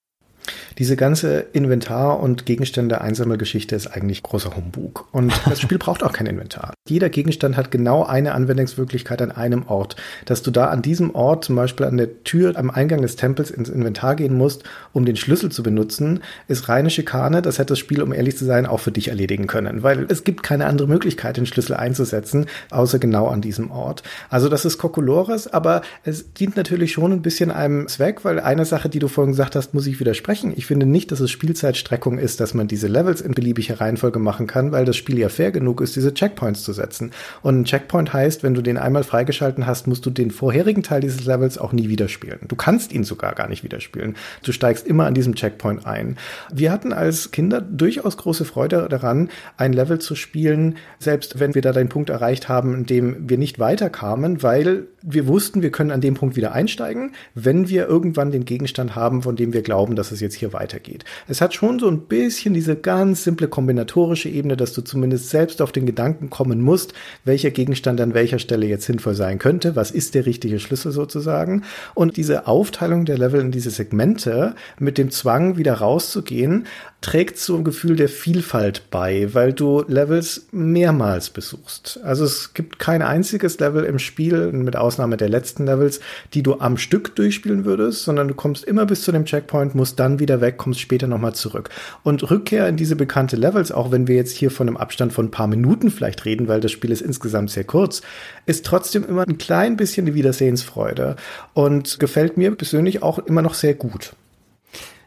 Diese ganze Inventar- und Gegenstände-Einsammelgeschichte ist eigentlich großer Humbug. Und das Spiel braucht auch kein Inventar. Jeder Gegenstand hat genau eine Anwendungsmöglichkeit an einem Ort. Dass du da an diesem Ort zum Beispiel an der Tür am Eingang des Tempels ins Inventar gehen musst, um den Schlüssel zu benutzen, ist reine Schikane. Das hätte das Spiel, um ehrlich zu sein, auch für dich erledigen können. Weil es gibt keine andere Möglichkeit, den Schlüssel einzusetzen, außer genau an diesem Ort. Also das ist Kokolores, aber es dient natürlich schon ein bisschen einem Zweck, weil eine Sache, die du vorhin gesagt hast, muss ich widersprechen. Ich finde nicht, dass es Spielzeitstreckung ist, dass man diese Levels in beliebiger Reihenfolge machen kann, weil das Spiel ja fair genug ist, diese Checkpoints zu setzen. Und ein Checkpoint heißt, wenn du den einmal freigeschalten hast, musst du den vorherigen Teil dieses Levels auch nie wieder spielen. Du kannst ihn sogar gar nicht wieder spielen. Du steigst immer an diesem Checkpoint ein. Wir hatten als Kinder durchaus große Freude daran, ein Level zu spielen, selbst wenn wir da den Punkt erreicht haben, in dem wir nicht weiterkamen, weil wir wussten, wir können an dem Punkt wieder einsteigen, wenn wir irgendwann den Gegenstand haben, von dem wir glauben, dass es jetzt hier weitergeht. Es hat schon so ein bisschen diese ganz simple kombinatorische Ebene, dass du zumindest selbst auf den Gedanken kommen musst, welcher Gegenstand an welcher Stelle jetzt sinnvoll sein könnte, was ist der richtige Schlüssel sozusagen. Und diese Aufteilung der Level in diese Segmente mit dem Zwang, wieder rauszugehen, trägt zum Gefühl der Vielfalt bei, weil du Levels mehrmals besuchst. Also es gibt kein einziges Level im Spiel, mit Ausnahme der letzten Levels, die du am Stück durchspielen würdest, sondern du kommst immer bis zu dem Checkpoint, musst dann wieder weg, kommst später nochmal zurück. Und Rückkehr in diese bekannte Levels, auch wenn wir jetzt hier von einem Abstand von ein paar Minuten vielleicht reden, weil das Spiel ist insgesamt sehr kurz, ist trotzdem immer ein klein bisschen die Wiedersehensfreude und gefällt mir persönlich auch immer noch sehr gut.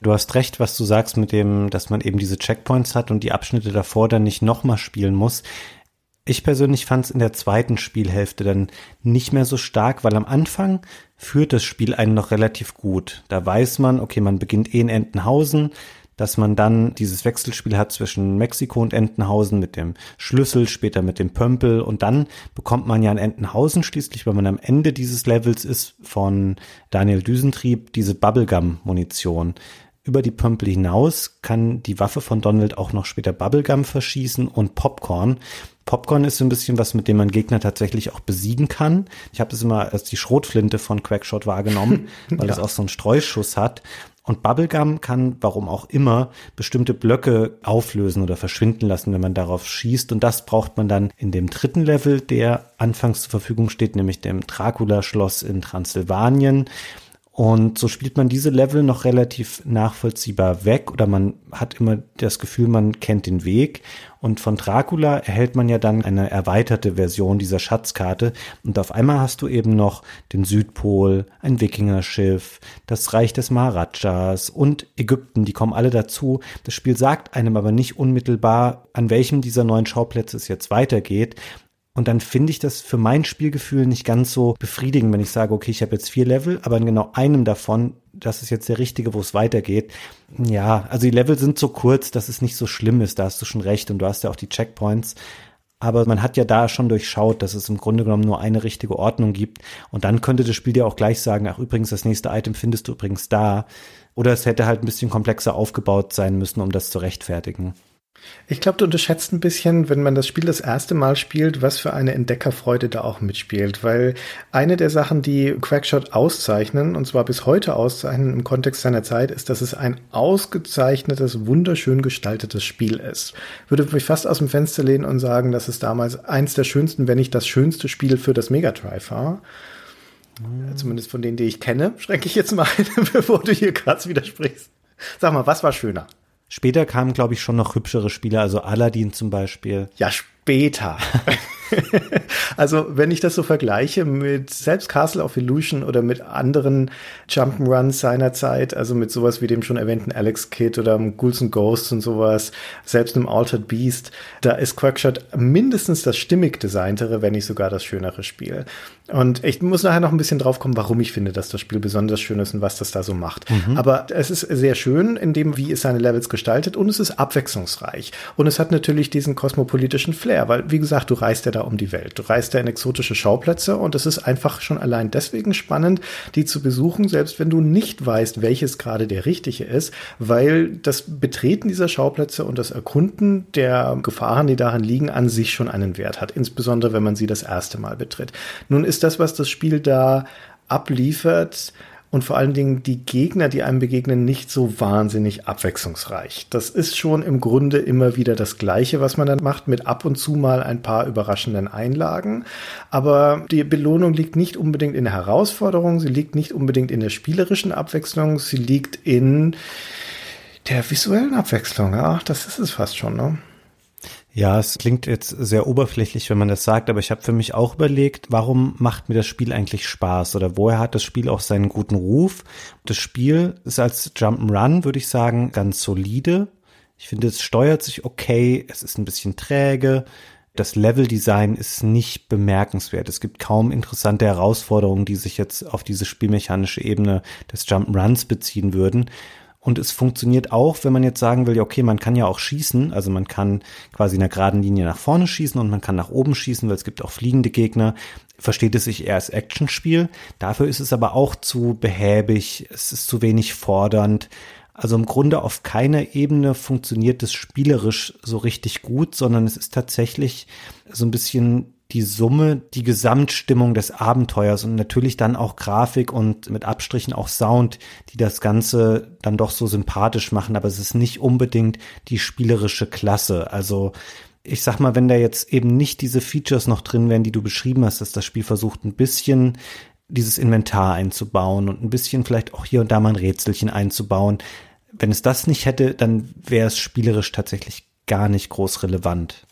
Du hast recht, was du sagst mit dem, dass man eben diese Checkpoints hat und die Abschnitte davor dann nicht nochmal spielen muss. Ich persönlich fand es in der zweiten Spielhälfte dann nicht mehr so stark, weil am Anfang führt das Spiel einen noch relativ gut. Da weiß man, okay, man beginnt eh in Entenhausen, dass man dann dieses Wechselspiel hat zwischen Mexiko und Entenhausen mit dem Schlüssel, später mit dem Pömpel und dann bekommt man ja in Entenhausen schließlich, wenn man am Ende dieses Levels ist, von Daniel Düsentrieb diese Bubblegum-Munition über die Pömpel hinaus kann die Waffe von Donald auch noch später Bubblegum verschießen und Popcorn. Popcorn ist so ein bisschen was, mit dem man Gegner tatsächlich auch besiegen kann. Ich habe das immer als die Schrotflinte von Quackshot wahrgenommen, weil ja. es auch so einen Streuschuss hat. Und Bubblegum kann, warum auch immer, bestimmte Blöcke auflösen oder verschwinden lassen, wenn man darauf schießt. Und das braucht man dann in dem dritten Level, der anfangs zur Verfügung steht, nämlich dem Dracula-Schloss in Transsilvanien. Und so spielt man diese Level noch relativ nachvollziehbar weg oder man hat immer das Gefühl, man kennt den Weg. Und von Dracula erhält man ja dann eine erweiterte Version dieser Schatzkarte. Und auf einmal hast du eben noch den Südpol, ein Wikingerschiff, das Reich des Maharajas und Ägypten. Die kommen alle dazu. Das Spiel sagt einem aber nicht unmittelbar, an welchem dieser neuen Schauplätze es jetzt weitergeht. Und dann finde ich das für mein Spielgefühl nicht ganz so befriedigend, wenn ich sage, okay, ich habe jetzt vier Level, aber in genau einem davon, das ist jetzt der richtige, wo es weitergeht. Ja, also die Level sind so kurz, dass es nicht so schlimm ist, da hast du schon recht und du hast ja auch die Checkpoints. Aber man hat ja da schon durchschaut, dass es im Grunde genommen nur eine richtige Ordnung gibt. Und dann könnte das Spiel dir auch gleich sagen, ach übrigens, das nächste Item findest du übrigens da. Oder es hätte halt ein bisschen komplexer aufgebaut sein müssen, um das zu rechtfertigen. Ich glaube, du unterschätzt ein bisschen, wenn man das Spiel das erste Mal spielt, was für eine Entdeckerfreude da auch mitspielt. Weil eine der Sachen, die Quackshot auszeichnen, und zwar bis heute auszeichnen im Kontext seiner Zeit, ist, dass es ein ausgezeichnetes, wunderschön gestaltetes Spiel ist. Würde mich fast aus dem Fenster lehnen und sagen, dass es damals eins der schönsten, wenn nicht das schönste Spiel für das Mega Drive war. Mhm. Zumindest von denen, die ich kenne, schränke ich jetzt mal ein, bevor du hier gerade widersprichst. Sag mal, was war schöner? Später kamen, glaube ich, schon noch hübschere Spiele, also Aladdin zum Beispiel. Ja, später. also, wenn ich das so vergleiche mit selbst Castle of Illusion oder mit anderen Jump'n'Runs seiner Zeit, also mit sowas wie dem schon erwähnten Alex Kid oder Ghouls and Ghosts und sowas, selbst im Altered Beast, da ist Quackshot mindestens das stimmig designtere, wenn nicht sogar das schönere Spiel. Und ich muss nachher noch ein bisschen drauf kommen, warum ich finde, dass das Spiel besonders schön ist und was das da so macht. Mhm. Aber es ist sehr schön in dem, wie es seine Levels gestaltet und es ist abwechslungsreich. Und es hat natürlich diesen kosmopolitischen Flair, weil, wie gesagt, du reist ja da um die Welt. Du reist ja in exotische Schauplätze und es ist einfach schon allein deswegen spannend, die zu besuchen, selbst wenn du nicht weißt, welches gerade der richtige ist, weil das Betreten dieser Schauplätze und das Erkunden der Gefahren, die darin liegen, an sich schon einen Wert hat. Insbesondere, wenn man sie das erste Mal betritt. Nun ist das, was das Spiel da abliefert, und vor allen Dingen die Gegner, die einem begegnen, nicht so wahnsinnig abwechslungsreich. Das ist schon im Grunde immer wieder das Gleiche, was man dann macht, mit ab und zu mal ein paar überraschenden Einlagen. Aber die Belohnung liegt nicht unbedingt in der Herausforderung, sie liegt nicht unbedingt in der spielerischen Abwechslung, sie liegt in der visuellen Abwechslung. Ach, das ist es fast schon, ne? Ja, es klingt jetzt sehr oberflächlich, wenn man das sagt, aber ich habe für mich auch überlegt, warum macht mir das Spiel eigentlich Spaß oder woher hat das Spiel auch seinen guten Ruf? Das Spiel ist als Jump'n'Run, würde ich sagen, ganz solide. Ich finde, es steuert sich okay, es ist ein bisschen träge. Das Leveldesign ist nicht bemerkenswert. Es gibt kaum interessante Herausforderungen, die sich jetzt auf diese spielmechanische Ebene des Jump'n'Runs beziehen würden. Und es funktioniert auch, wenn man jetzt sagen will, ja, okay, man kann ja auch schießen. Also man kann quasi in einer geraden Linie nach vorne schießen und man kann nach oben schießen, weil es gibt auch fliegende Gegner. Versteht es sich eher als Actionspiel. Dafür ist es aber auch zu behäbig. Es ist zu wenig fordernd. Also im Grunde auf keiner Ebene funktioniert es spielerisch so richtig gut, sondern es ist tatsächlich so ein bisschen die Summe, die Gesamtstimmung des Abenteuers und natürlich dann auch Grafik und mit Abstrichen auch Sound, die das Ganze dann doch so sympathisch machen, aber es ist nicht unbedingt die spielerische Klasse. Also ich sag mal, wenn da jetzt eben nicht diese Features noch drin wären, die du beschrieben hast, dass das Spiel versucht, ein bisschen dieses Inventar einzubauen und ein bisschen vielleicht auch hier und da mal ein Rätselchen einzubauen. Wenn es das nicht hätte, dann wäre es spielerisch tatsächlich gar nicht groß relevant.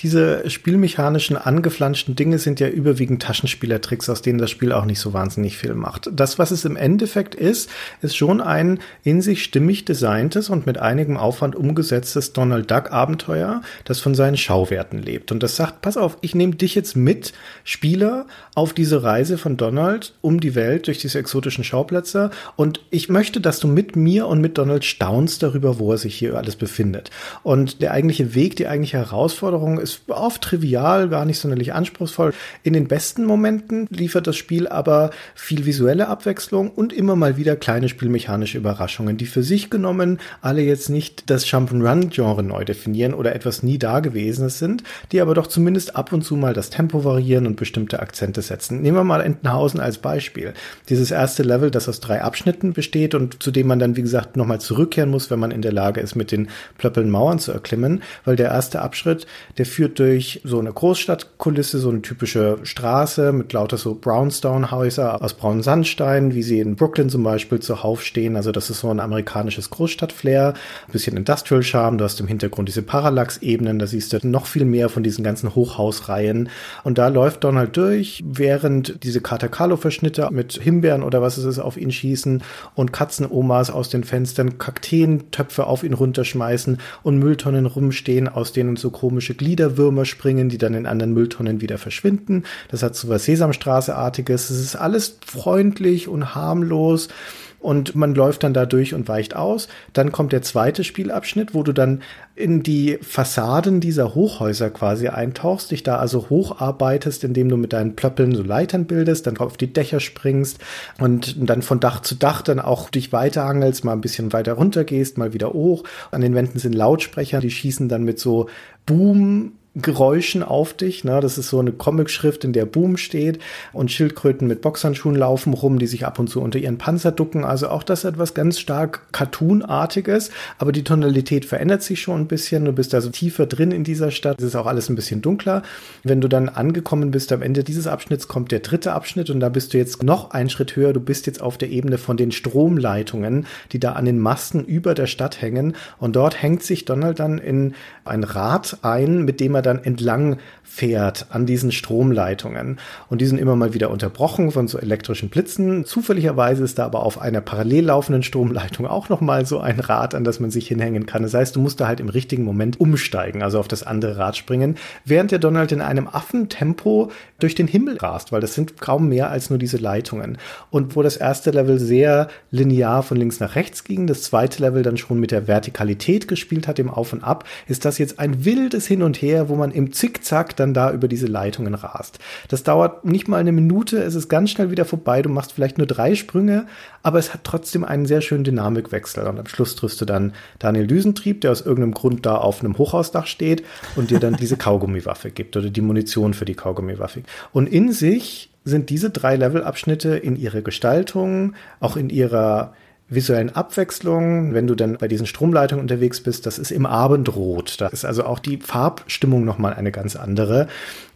Diese spielmechanischen, angeflanschten Dinge sind ja überwiegend Taschenspielertricks, aus denen das Spiel auch nicht so wahnsinnig viel macht. Das, was es im Endeffekt ist, ist schon ein in sich stimmig designtes und mit einigem Aufwand umgesetztes Donald Duck Abenteuer, das von seinen Schauwerten lebt. Und das sagt, pass auf, ich nehme dich jetzt mit, Spieler, auf diese Reise von Donald um die Welt durch diese exotischen Schauplätze und ich möchte, dass du mit mir und mit Donald staunst darüber, wo er sich hier alles befindet. Und der eigentliche Weg, die eigentliche Herausforderung ist oft trivial, gar nicht sonderlich anspruchsvoll. In den besten Momenten liefert das Spiel aber viel visuelle Abwechslung und immer mal wieder kleine spielmechanische Überraschungen, die für sich genommen alle jetzt nicht das Jump'n'Run-Genre neu definieren oder etwas nie Dagewesenes sind, die aber doch zumindest ab und zu mal das Tempo variieren und bestimmte Akzente setzen. Nehmen wir mal Entenhausen als Beispiel. Dieses erste Level, das aus drei Abschnitten besteht und zu dem man dann, wie gesagt, nochmal zurückkehren muss, wenn man in der Lage ist, mit den Plöppeln Mauern zu erklimmen, weil der erste Abschnitt, der führt durch so eine Großstadtkulisse, so eine typische Straße mit lauter so Brownstone-Häuser aus braunen Sandstein, wie sie in Brooklyn zum Beispiel zuhauf stehen. Also das ist so ein amerikanisches Großstadtflair, ein bisschen Industrial-Charme. Du hast im Hintergrund diese Parallax-Ebenen, da siehst du noch viel mehr von diesen ganzen Hochhausreihen. Und da läuft Donald durch, während diese Katakalo-Verschnitte mit Himbeeren oder was es ist auf ihn schießen und Katzenomas aus den Fenstern Kakteentöpfe auf ihn runterschmeißen und Mülltonnen rumstehen, aus denen so komische Gliederwürmer springen, die dann in anderen Mülltonnen wieder verschwinden. Das hat so was Sesamstraße-artiges. Es ist alles freundlich und harmlos und man läuft dann da durch und weicht aus. Dann kommt der zweite Spielabschnitt, wo du dann in die Fassaden dieser Hochhäuser quasi eintauchst, dich da also hocharbeitest, indem du mit deinen Plöppeln so Leitern bildest, dann auf die Dächer springst und dann von Dach zu Dach dann auch dich weiterhangelst, mal ein bisschen weiter runter gehst, mal wieder hoch. An den Wänden sind Lautsprecher, die schießen dann mit so Boom Geräuschen auf dich. Ne? Das ist so eine Comicschrift, in der Boom steht und Schildkröten mit Boxhandschuhen laufen rum, die sich ab und zu unter ihren Panzer ducken. Also auch das etwas ganz stark Cartoonartiges, aber die Tonalität verändert sich schon ein bisschen. Du bist also tiefer drin in dieser Stadt. Es ist auch alles ein bisschen dunkler. Wenn du dann angekommen bist am Ende dieses Abschnitts, kommt der dritte Abschnitt und da bist du jetzt noch einen Schritt höher. Du bist jetzt auf der Ebene von den Stromleitungen, die da an den Masten über der Stadt hängen. Und dort hängt sich Donald dann in ein Rad ein, mit dem er dann entlang fährt an diesen Stromleitungen. Und die sind immer mal wieder unterbrochen von so elektrischen Blitzen. Zufälligerweise ist da aber auf einer parallel laufenden Stromleitung auch noch mal so ein Rad, an das man sich hinhängen kann. Das heißt, du musst da halt im richtigen Moment umsteigen, also auf das andere Rad springen, während der Donald in einem Affentempo durch den Himmel rast, weil das sind kaum mehr als nur diese Leitungen. Und wo das erste Level sehr linear von links nach rechts ging, das zweite Level dann schon mit der Vertikalität gespielt hat, im Auf und Ab, ist das jetzt ein wildes Hin und Her, wo man im Zickzack dann da über diese Leitungen rast. Das dauert nicht mal eine Minute, es ist ganz schnell wieder vorbei. Du machst vielleicht nur drei Sprünge, aber es hat trotzdem einen sehr schönen Dynamikwechsel. Und am Schluss triffst du dann Daniel Düsentrieb, der aus irgendeinem Grund da auf einem Hochhausdach steht und dir dann diese Kaugummiwaffe gibt oder die Munition für die Kaugummiwaffe. Und in sich sind diese drei Levelabschnitte in ihrer Gestaltung, auch in ihrer visuellen Abwechslung, wenn du dann bei diesen Stromleitungen unterwegs bist, das ist im Abendrot. Da ist also auch die Farbstimmung nochmal eine ganz andere.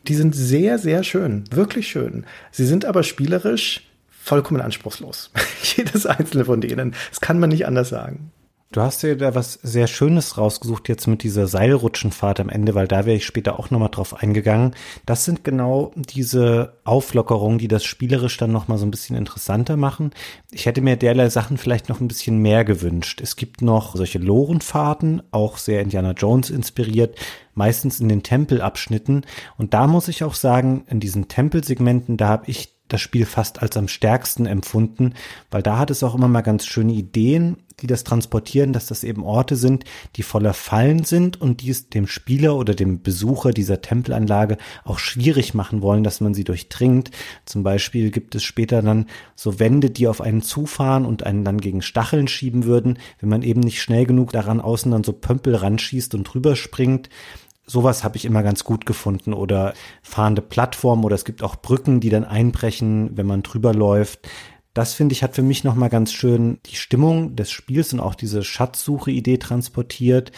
Die sind sehr, sehr schön, wirklich schön. Sie sind aber spielerisch vollkommen anspruchslos. Jedes einzelne von denen. Das kann man nicht anders sagen. Du hast dir da was sehr Schönes rausgesucht jetzt mit dieser Seilrutschenfahrt am Ende, weil da wäre ich später auch nochmal drauf eingegangen. Das sind genau diese Auflockerungen, die das spielerisch dann nochmal so ein bisschen interessanter machen. Ich hätte mir derlei Sachen vielleicht noch ein bisschen mehr gewünscht. Es gibt noch solche Lorenfahrten, auch sehr Indiana Jones inspiriert, meistens in den Tempelabschnitten. Und da muss ich auch sagen, in diesen Tempelsegmenten, da habe ich das Spiel fast als am stärksten empfunden, weil da hat es auch immer mal ganz schöne Ideen, die das transportieren, dass das eben Orte sind, die voller Fallen sind und die es dem Spieler oder dem Besucher dieser Tempelanlage auch schwierig machen wollen, dass man sie durchdringt. Zum Beispiel gibt es später dann so Wände, die auf einen zufahren und einen dann gegen Stacheln schieben würden, wenn man eben nicht schnell genug daran außen dann so Pömpel ranschießt und drüber springt. Sowas habe ich immer ganz gut gefunden oder fahrende Plattformen oder es gibt auch Brücken, die dann einbrechen, wenn man drüber läuft. Das finde ich hat für mich nochmal ganz schön die Stimmung des Spiels und auch diese Schatzsuche-Idee transportiert.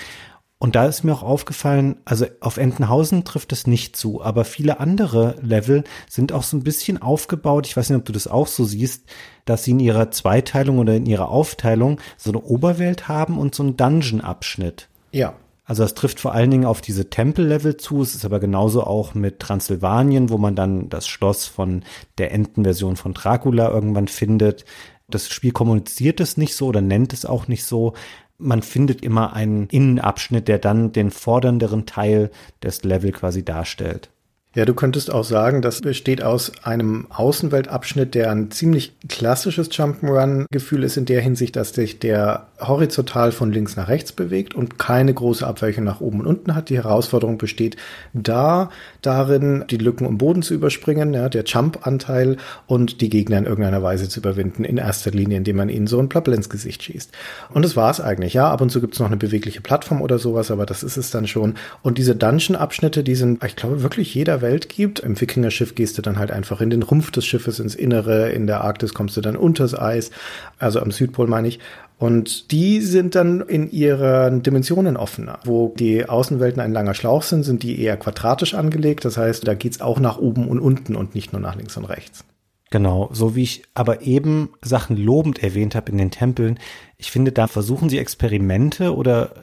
Und da ist mir auch aufgefallen, also auf Entenhausen trifft es nicht zu, aber viele andere Level sind auch so ein bisschen aufgebaut. Ich weiß nicht, ob du das auch so siehst, dass sie in ihrer Zweiteilung oder in ihrer Aufteilung so eine Oberwelt haben und so einen Dungeon-Abschnitt. Ja, also es trifft vor allen Dingen auf diese Tempellevel zu. Es ist aber genauso auch mit Transsilvanien, wo man dann das Schloss von der Entenversion von Dracula irgendwann findet. Das Spiel kommuniziert es nicht so oder nennt es auch nicht so. Man findet immer einen Innenabschnitt, der dann den fordernderen Teil des Level quasi darstellt. Ja, du könntest auch sagen, das besteht aus einem Außenweltabschnitt, der ein ziemlich klassisches Jump'n'Run-Gefühl ist in der Hinsicht, dass sich der horizontal von links nach rechts bewegt und keine große Abweichung nach oben und unten hat. Die Herausforderung besteht da darin, die Lücken im Boden zu überspringen, ja, der Jump-Anteil und die Gegner in irgendeiner Weise zu überwinden, in erster Linie, indem man ihnen so ein Plappel ins Gesicht schießt. Und das war's eigentlich, ja. Ab und zu gibt's noch eine bewegliche Plattform oder sowas, aber das ist es dann schon. Und diese Dungeon-Abschnitte, die sind, ich glaube, wirklich jeder Welt gibt. Im Wikinger-Schiff gehst du dann halt einfach in den Rumpf des Schiffes ins Innere, in der Arktis kommst du dann unters Eis, also am Südpol meine ich. Und die sind dann in ihren Dimensionen offener. Wo die Außenwelten ein langer Schlauch sind, sind die eher quadratisch angelegt. Das heißt, da geht's auch nach oben und unten und nicht nur nach links und rechts. Genau, so wie ich aber eben Sachen lobend erwähnt habe in den Tempeln. Ich finde, da versuchen sie Experimente oder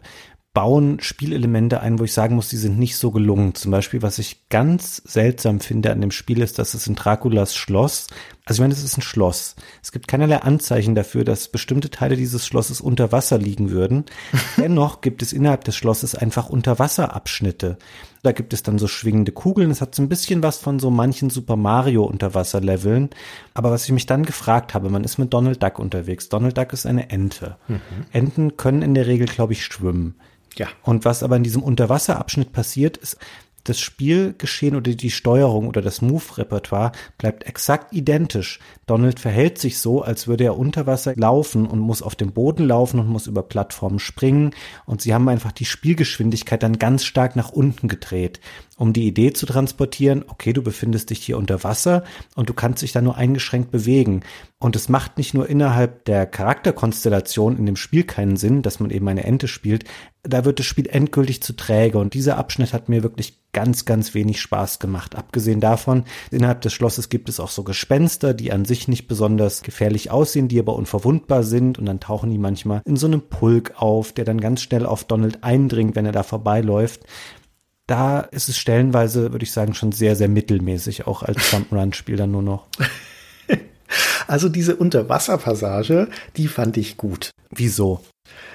bauen Spielelemente ein, wo ich sagen muss, die sind nicht so gelungen. Zum Beispiel, was ich ganz seltsam finde an dem Spiel ist, dass es in Draculas Schloss, also ich meine, es ist ein Schloss. Es gibt keinerlei Anzeichen dafür, dass bestimmte Teile dieses Schlosses unter Wasser liegen würden. Dennoch gibt es innerhalb des Schlosses einfach Unterwasserabschnitte. Da gibt es dann so schwingende Kugeln. Es hat so ein bisschen was von so manchen Super Mario Unterwasserleveln. Aber was ich mich dann gefragt habe, man ist mit Donald Duck unterwegs. Donald Duck ist eine Ente. Mhm. Enten können in der Regel, glaube ich, schwimmen. Ja. Und was aber in diesem Unterwasserabschnitt passiert, ist, das Spielgeschehen oder die Steuerung oder das Move-Repertoire bleibt exakt identisch. Donald verhält sich so, als würde er unter Wasser laufen und muss auf dem Boden laufen und muss über Plattformen springen. Und sie haben einfach die Spielgeschwindigkeit dann ganz stark nach unten gedreht, um die Idee zu transportieren, okay, du befindest dich hier unter Wasser und du kannst dich da nur eingeschränkt bewegen. Und es macht nicht nur innerhalb der Charakterkonstellation in dem Spiel keinen Sinn, dass man eben eine Ente spielt, da wird das Spiel endgültig zu träge und dieser Abschnitt hat mir wirklich ganz, ganz wenig Spaß gemacht. Abgesehen davon, innerhalb des Schlosses gibt es auch so Gespenster, die an sich nicht besonders gefährlich aussehen, die aber unverwundbar sind und dann tauchen die manchmal in so einem Pulk auf, der dann ganz schnell auf Donald eindringt, wenn er da vorbeiläuft. Da ist es stellenweise, würde ich sagen, schon sehr, sehr mittelmäßig, auch als Jump'n'Run-Spiel dann nur noch. Also diese Unterwasserpassage, die fand ich gut. Wieso?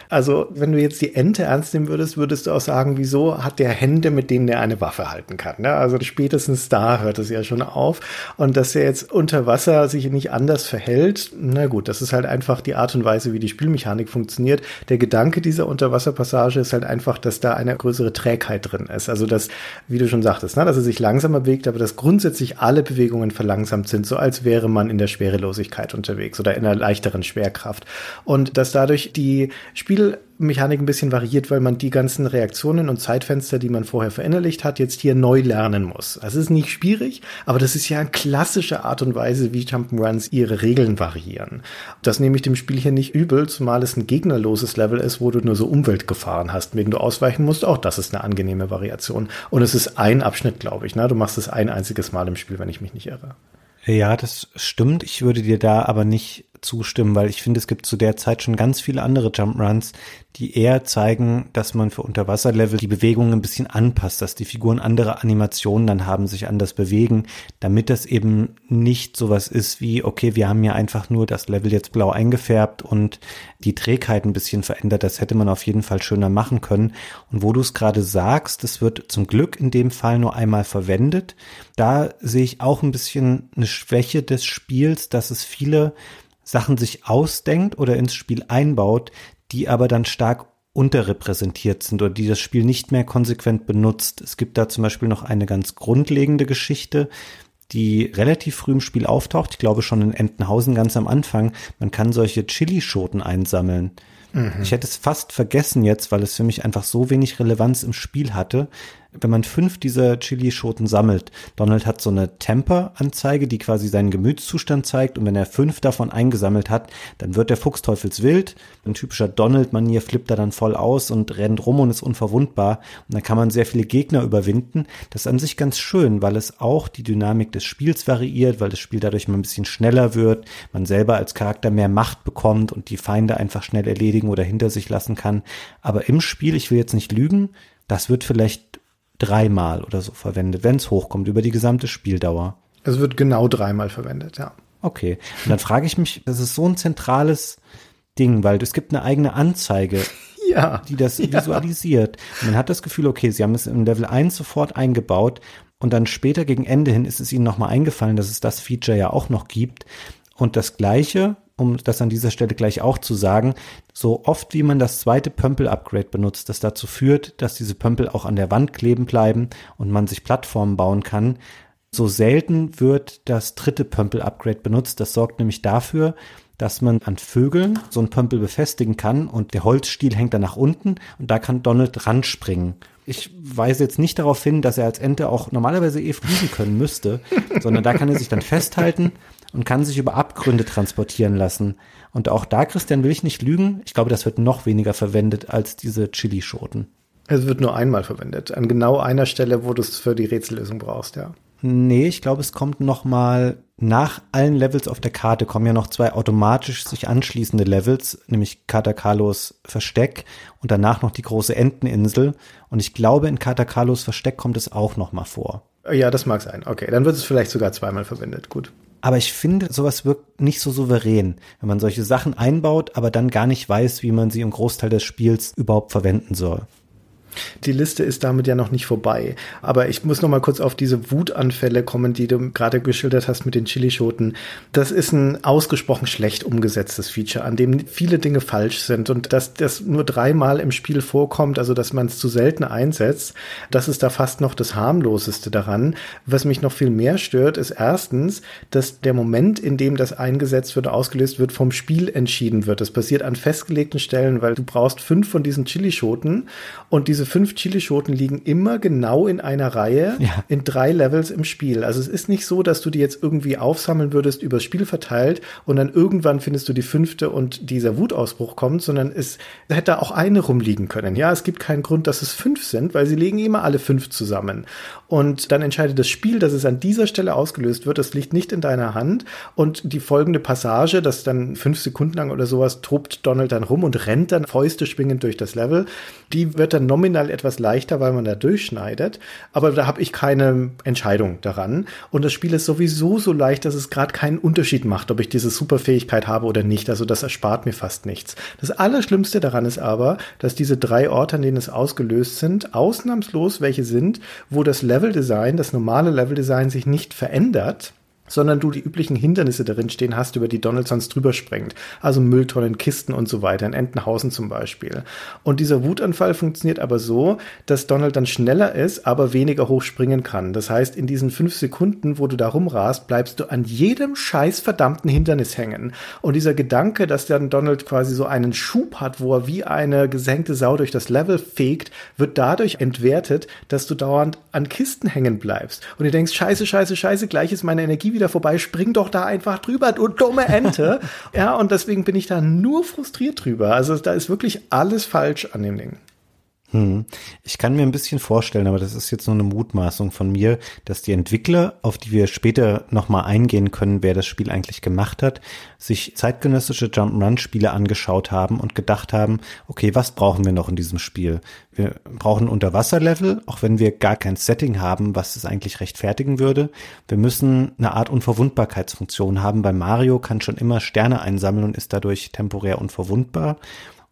Also, wenn du jetzt die Ente ernst nehmen würdest, würdest du auch sagen, wieso hat der Hände, mit denen der eine Waffe halten kann? Ne? Also spätestens da hört es ja schon auf. Und dass er jetzt unter Wasser sich nicht anders verhält, na gut, das ist halt einfach die Art und Weise, wie die Spielmechanik funktioniert. Der Gedanke dieser Unterwasserpassage ist halt einfach, dass da eine größere Trägheit drin ist. Also, dass, wie du schon sagtest, ne, dass er sich langsamer bewegt, aber dass grundsätzlich alle Bewegungen verlangsamt sind, so als wäre man in der Schwerelosigkeit unterwegs oder in einer leichteren Schwerkraft. Und dass dadurch die Spielmechanik ein bisschen variiert, weil man die ganzen Reaktionen und Zeitfenster, die man vorher verinnerlicht hat, jetzt hier neu lernen muss. Es ist nicht schwierig, aber das ist ja eine klassische Art und Weise, wie Jump'n'Runs ihre Regeln variieren. Das nehme ich dem Spiel hier nicht übel, zumal es ein gegnerloses Level ist, wo du nur so Umweltgefahren hast, wegen du ausweichen musst. Auch das ist eine angenehme Variation. Und es ist ein Abschnitt, glaube ich. Ne? Du machst es ein einziges Mal im Spiel, wenn ich mich nicht irre. Ja, das stimmt. Ich würde dir da aber nicht zustimmen, weil ich finde, es gibt zu der Zeit schon ganz viele andere Jump-Runs, die eher zeigen, dass man für Unterwasserlevel die Bewegungen ein bisschen anpasst, dass die Figuren andere Animationen dann haben, sich anders bewegen, damit das eben nicht sowas ist wie, okay, wir haben ja einfach nur das Level jetzt blau eingefärbt und die Trägheit ein bisschen verändert. Das hätte man auf jeden Fall schöner machen können. Und wo du es gerade sagst, das wird zum Glück in dem Fall nur einmal verwendet. Da sehe ich auch ein bisschen eine Schwäche des Spiels, dass es viele Sachen sich ausdenkt oder ins Spiel einbaut, die aber dann stark unterrepräsentiert sind oder die das Spiel nicht mehr konsequent benutzt. Es gibt da zum Beispiel noch eine ganz grundlegende Geschichte, die relativ früh im Spiel auftaucht. Ich glaube schon in Entenhausen ganz am Anfang. Man kann solche Chilischoten einsammeln. Mhm. Ich hätte es fast vergessen jetzt, weil es für mich einfach so wenig Relevanz im Spiel hatte wenn man fünf dieser Chilischoten sammelt, Donald hat so eine Temper-Anzeige, die quasi seinen Gemütszustand zeigt. Und wenn er fünf davon eingesammelt hat, dann wird der Fuchsteufelswild. Ein typischer Donald-Manier flippt er dann voll aus und rennt rum und ist unverwundbar. Und dann kann man sehr viele Gegner überwinden. Das ist an sich ganz schön, weil es auch die Dynamik des Spiels variiert, weil das Spiel dadurch mal ein bisschen schneller wird, man selber als Charakter mehr Macht bekommt und die Feinde einfach schnell erledigen oder hinter sich lassen kann. Aber im Spiel, ich will jetzt nicht lügen, das wird vielleicht dreimal oder so verwendet, wenn es hochkommt, über die gesamte Spieldauer. Es wird genau dreimal verwendet, ja. Okay. Und dann frage ich mich, das ist so ein zentrales Ding, weil es gibt eine eigene Anzeige, ja, die das ja. visualisiert. Und man hat das Gefühl, okay, sie haben es in Level 1 sofort eingebaut und dann später gegen Ende hin ist es ihnen nochmal eingefallen, dass es das Feature ja auch noch gibt. Und das gleiche um das an dieser Stelle gleich auch zu sagen, so oft wie man das zweite Pömpel-Upgrade benutzt, das dazu führt, dass diese Pömpel auch an der Wand kleben bleiben und man sich Plattformen bauen kann, so selten wird das dritte Pömpel-Upgrade benutzt. Das sorgt nämlich dafür, dass man an Vögeln so einen Pömpel befestigen kann und der Holzstiel hängt dann nach unten und da kann Donald ranspringen. Ich weise jetzt nicht darauf hin, dass er als Ente auch normalerweise eh fliegen können müsste, sondern da kann er sich dann festhalten und kann sich über Abgründe transportieren lassen. Und auch da, Christian, will ich nicht lügen. Ich glaube, das wird noch weniger verwendet als diese Chilischoten. Es wird nur einmal verwendet. An genau einer Stelle, wo du es für die Rätsellösung brauchst, ja. Nee, ich glaube, es kommt noch mal nach allen Levels auf der Karte kommen ja noch zwei automatisch sich anschließende Levels, nämlich Katakalos Versteck und danach noch die große Enteninsel. Und ich glaube, in Katakalos Versteck kommt es auch noch mal vor. Ja, das mag sein. Okay, dann wird es vielleicht sogar zweimal verwendet. Gut. Aber ich finde, sowas wirkt nicht so souverän, wenn man solche Sachen einbaut, aber dann gar nicht weiß, wie man sie im Großteil des Spiels überhaupt verwenden soll. Die Liste ist damit ja noch nicht vorbei. Aber ich muss noch mal kurz auf diese Wutanfälle kommen, die du gerade geschildert hast mit den Chilischoten. Das ist ein ausgesprochen schlecht umgesetztes Feature, an dem viele Dinge falsch sind und dass das nur dreimal im Spiel vorkommt, also dass man es zu selten einsetzt, das ist da fast noch das harmloseste daran. Was mich noch viel mehr stört, ist erstens, dass der Moment, in dem das eingesetzt wird, ausgelöst wird, vom Spiel entschieden wird. Das passiert an festgelegten Stellen, weil du brauchst fünf von diesen Chilischoten und diese fünf Chilischoten liegen immer genau in einer Reihe ja. in drei Levels im Spiel. Also es ist nicht so, dass du die jetzt irgendwie aufsammeln würdest, übers Spiel verteilt und dann irgendwann findest du die fünfte und dieser Wutausbruch kommt, sondern es hätte auch eine rumliegen können. Ja, es gibt keinen Grund, dass es fünf sind, weil sie legen immer alle fünf zusammen. Und dann entscheidet das Spiel, dass es an dieser Stelle ausgelöst wird. Das liegt nicht in deiner Hand. Und die folgende Passage, das dann fünf Sekunden lang oder sowas, tobt Donald dann rum und rennt dann Fäuste schwingend durch das Level. Die wird dann nominal nominal etwas leichter, weil man da durchschneidet, aber da habe ich keine Entscheidung daran. Und das Spiel ist sowieso so leicht, dass es gerade keinen Unterschied macht, ob ich diese Superfähigkeit habe oder nicht. Also das erspart mir fast nichts. Das Allerschlimmste daran ist aber, dass diese drei Orte, an denen es ausgelöst sind, ausnahmslos welche sind, wo das Leveldesign, das normale Leveldesign sich nicht verändert sondern du die üblichen Hindernisse darin stehen hast, über die Donald sonst drüber springt. Also Mülltonnen, Kisten und so weiter, in Entenhausen zum Beispiel. Und dieser Wutanfall funktioniert aber so, dass Donald dann schneller ist, aber weniger hoch springen kann. Das heißt, in diesen fünf Sekunden, wo du da rumrast, bleibst du an jedem scheiß verdammten Hindernis hängen. Und dieser Gedanke, dass dann Donald quasi so einen Schub hat, wo er wie eine gesenkte Sau durch das Level fegt, wird dadurch entwertet, dass du dauernd an Kisten hängen bleibst. Und du denkst, scheiße, scheiße, scheiße, gleich ist meine Energie wieder vorbei, spring doch da einfach drüber, du dumme Ente. ja, und deswegen bin ich da nur frustriert drüber. Also da ist wirklich alles falsch an dem Ding. Hm. Ich kann mir ein bisschen vorstellen, aber das ist jetzt nur eine Mutmaßung von mir, dass die Entwickler, auf die wir später nochmal eingehen können, wer das Spiel eigentlich gemacht hat, sich zeitgenössische Jump'n'Run-Spiele angeschaut haben und gedacht haben, okay, was brauchen wir noch in diesem Spiel? Wir brauchen Unterwasserlevel, auch wenn wir gar kein Setting haben, was es eigentlich rechtfertigen würde. Wir müssen eine Art Unverwundbarkeitsfunktion haben. Bei Mario kann schon immer Sterne einsammeln und ist dadurch temporär unverwundbar.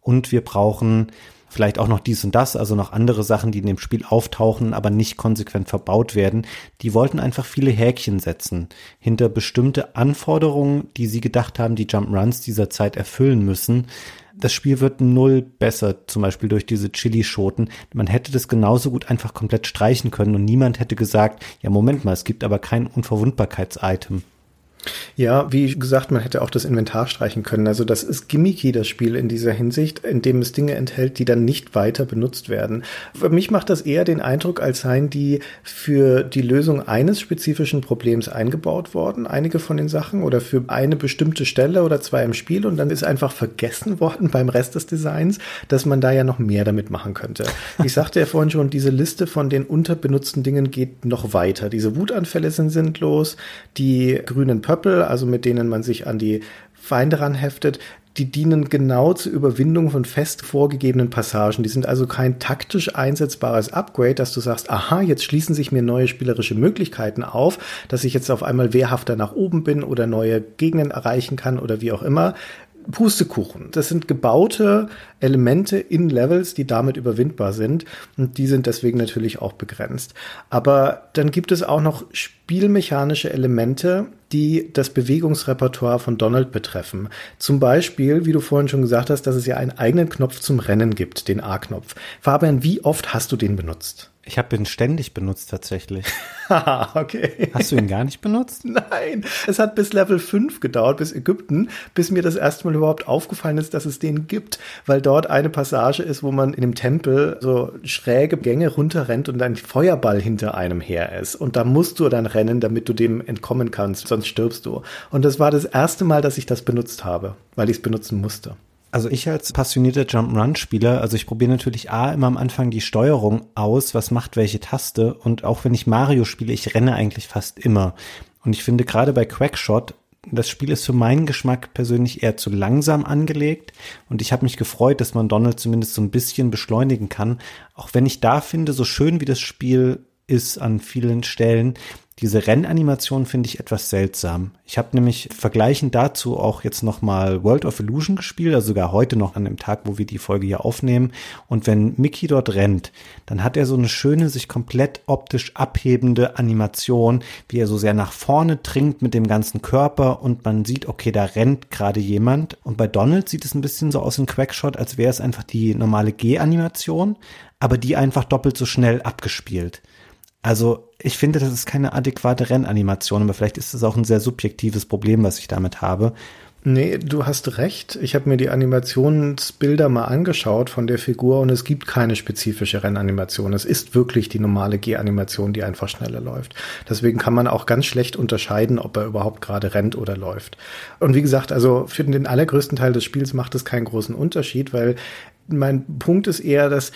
Und wir brauchen vielleicht auch noch dies und das, also noch andere Sachen, die in dem Spiel auftauchen, aber nicht konsequent verbaut werden. Die wollten einfach viele Häkchen setzen hinter bestimmte Anforderungen, die sie gedacht haben, die Jump-Runs dieser Zeit erfüllen müssen. Das Spiel wird null besser, zum Beispiel durch diese Chili-Schoten. Man hätte das genauso gut einfach komplett streichen können und niemand hätte gesagt, ja, Moment mal, es gibt aber kein Unverwundbarkeits-Item. Ja, wie gesagt, man hätte auch das Inventar streichen können. Also das ist gimmicky, das Spiel in dieser Hinsicht, indem es Dinge enthält, die dann nicht weiter benutzt werden. Für mich macht das eher den Eindruck, als seien die für die Lösung eines spezifischen Problems eingebaut worden, einige von den Sachen, oder für eine bestimmte Stelle oder zwei im Spiel und dann ist einfach vergessen worden beim Rest des Designs, dass man da ja noch mehr damit machen könnte. Ich sagte ja vorhin schon, diese Liste von den unterbenutzten Dingen geht noch weiter. Diese Wutanfälle sind sinnlos, die grünen Pöppel Purple, also mit denen man sich an die Feinde ranheftet, die dienen genau zur Überwindung von fest vorgegebenen Passagen. Die sind also kein taktisch einsetzbares Upgrade, dass du sagst, aha, jetzt schließen sich mir neue spielerische Möglichkeiten auf, dass ich jetzt auf einmal wehrhafter nach oben bin oder neue Gegenden erreichen kann oder wie auch immer. Pustekuchen. Das sind gebaute Elemente in Levels, die damit überwindbar sind. Und die sind deswegen natürlich auch begrenzt. Aber dann gibt es auch noch spielmechanische Elemente, die das Bewegungsrepertoire von Donald betreffen. Zum Beispiel, wie du vorhin schon gesagt hast, dass es ja einen eigenen Knopf zum Rennen gibt, den A-Knopf. Fabian, wie oft hast du den benutzt? Ich habe ihn ständig benutzt tatsächlich. okay. Hast du ihn gar nicht benutzt? Nein, es hat bis Level 5 gedauert, bis Ägypten, bis mir das erste Mal überhaupt aufgefallen ist, dass es den gibt, weil dort eine Passage ist, wo man in dem Tempel so schräge Gänge runterrennt und ein Feuerball hinter einem her ist. Und da musst du dann rennen, damit du dem entkommen kannst, sonst stirbst du. Und das war das erste Mal, dass ich das benutzt habe, weil ich es benutzen musste. Also ich als passionierter Jump-Run-Spieler, also ich probiere natürlich A immer am Anfang die Steuerung aus, was macht welche Taste. Und auch wenn ich Mario spiele, ich renne eigentlich fast immer. Und ich finde gerade bei Quackshot, das Spiel ist für meinen Geschmack persönlich eher zu langsam angelegt. Und ich habe mich gefreut, dass man Donald zumindest so ein bisschen beschleunigen kann, auch wenn ich da finde, so schön wie das Spiel ist an vielen Stellen, diese Rennanimation finde ich etwas seltsam. Ich habe nämlich vergleichend dazu auch jetzt noch mal World of Illusion gespielt, also sogar heute noch an dem Tag, wo wir die Folge hier aufnehmen. Und wenn Mickey dort rennt, dann hat er so eine schöne, sich komplett optisch abhebende Animation, wie er so sehr nach vorne dringt mit dem ganzen Körper und man sieht, okay, da rennt gerade jemand. Und bei Donald sieht es ein bisschen so aus in Quackshot, als wäre es einfach die normale G-Animation, aber die einfach doppelt so schnell abgespielt. Also ich finde, das ist keine adäquate Rennanimation, aber vielleicht ist es auch ein sehr subjektives Problem, was ich damit habe. Nee, du hast recht. Ich habe mir die Animationsbilder mal angeschaut von der Figur und es gibt keine spezifische Rennanimation. Es ist wirklich die normale G-Animation, die einfach schneller läuft. Deswegen kann man auch ganz schlecht unterscheiden, ob er überhaupt gerade rennt oder läuft. Und wie gesagt, also für den allergrößten Teil des Spiels macht es keinen großen Unterschied, weil mein Punkt ist eher, dass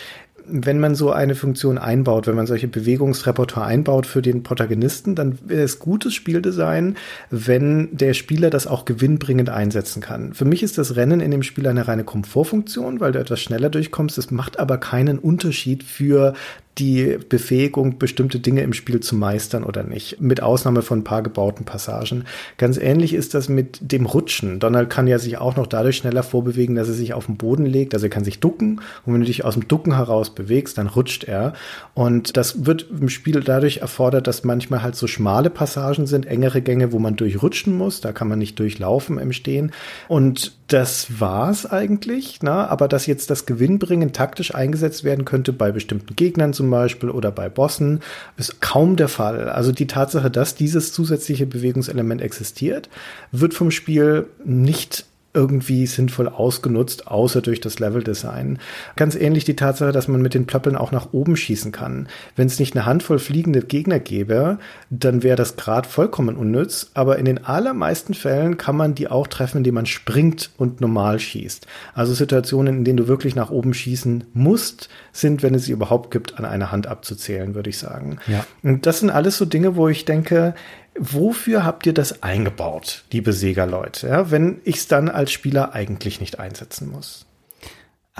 wenn man so eine Funktion einbaut, wenn man solche Bewegungsrepertoire einbaut für den Protagonisten, dann es gutes Spieldesign, wenn der Spieler das auch gewinnbringend einsetzen kann. Für mich ist das Rennen in dem Spiel eine reine Komfortfunktion, weil du etwas schneller durchkommst. Es macht aber keinen Unterschied für die Befähigung, bestimmte Dinge im Spiel zu meistern oder nicht. Mit Ausnahme von ein paar gebauten Passagen. Ganz ähnlich ist das mit dem Rutschen. Donald kann ja sich auch noch dadurch schneller vorbewegen, dass er sich auf den Boden legt. Also er kann sich ducken. Und wenn du dich aus dem Ducken heraus bewegst, dann rutscht er. Und das wird im Spiel dadurch erfordert, dass manchmal halt so schmale Passagen sind, engere Gänge, wo man durchrutschen muss. Da kann man nicht durchlaufen im Stehen. Und das war's eigentlich. Na? Aber dass jetzt das Gewinnbringen taktisch eingesetzt werden könnte bei bestimmten Gegnern zum Beispiel oder bei Bossen, ist kaum der Fall. Also die Tatsache, dass dieses zusätzliche Bewegungselement existiert, wird vom Spiel nicht irgendwie sinnvoll ausgenutzt, außer durch das Leveldesign. Ganz ähnlich die Tatsache, dass man mit den Plöppeln auch nach oben schießen kann. Wenn es nicht eine Handvoll fliegende Gegner gäbe, dann wäre das Grad vollkommen unnütz, aber in den allermeisten Fällen kann man die auch treffen, indem man springt und normal schießt. Also Situationen, in denen du wirklich nach oben schießen musst, sind, wenn es sie überhaupt gibt, an einer Hand abzuzählen, würde ich sagen. Ja. Und das sind alles so Dinge, wo ich denke, wofür habt ihr das eingebaut, liebe Sega-Leute, ja, wenn ich es dann als Spieler eigentlich nicht einsetzen muss?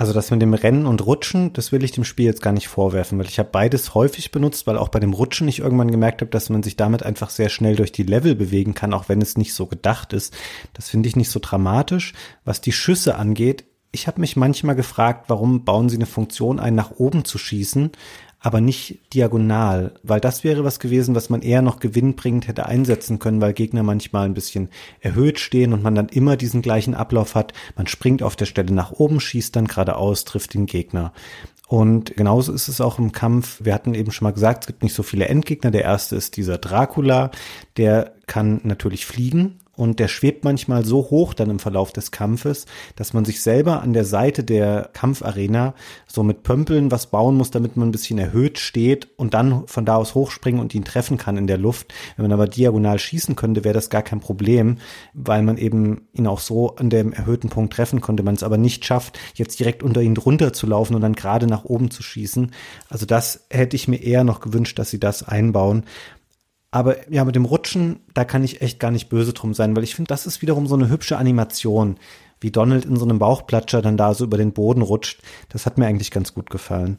Also das mit dem Rennen und Rutschen, das will ich dem Spiel jetzt gar nicht vorwerfen, weil ich habe beides häufig benutzt, weil auch bei dem Rutschen ich irgendwann gemerkt habe, dass man sich damit einfach sehr schnell durch die Level bewegen kann, auch wenn es nicht so gedacht ist. Das finde ich nicht so dramatisch. Was die Schüsse angeht, ich habe mich manchmal gefragt, warum bauen sie eine Funktion ein, nach oben zu schießen, aber nicht diagonal, weil das wäre was gewesen, was man eher noch gewinnbringend hätte einsetzen können, weil Gegner manchmal ein bisschen erhöht stehen und man dann immer diesen gleichen Ablauf hat. Man springt auf der Stelle nach oben, schießt dann geradeaus, trifft den Gegner. Und genauso ist es auch im Kampf. Wir hatten eben schon mal gesagt, es gibt nicht so viele Endgegner. Der erste ist dieser Dracula. Der kann natürlich fliegen und der schwebt manchmal so hoch dann im Verlauf des Kampfes, dass man sich selber an der Seite der Kampfarena so mit Pömpeln was bauen muss, damit man ein bisschen erhöht steht und dann von da aus hochspringen und ihn treffen kann in der Luft. Wenn man aber diagonal schießen könnte, wäre das gar kein Problem, weil man eben ihn auch so an dem erhöhten Punkt treffen konnte. Man es aber nicht schafft, jetzt direkt unter ihn drunter zu laufen und dann gerade nach oben zu schießen. Also das hätte ich mir eher noch gewünscht, dass sie das einbauen. Aber ja, mit dem Rutschen, da kann ich echt gar nicht böse drum sein, weil ich finde, das ist wiederum so eine hübsche Animation, wie Donald in so einem Bauchplatscher dann da so über den Boden rutscht. Das hat mir eigentlich ganz gut gefallen.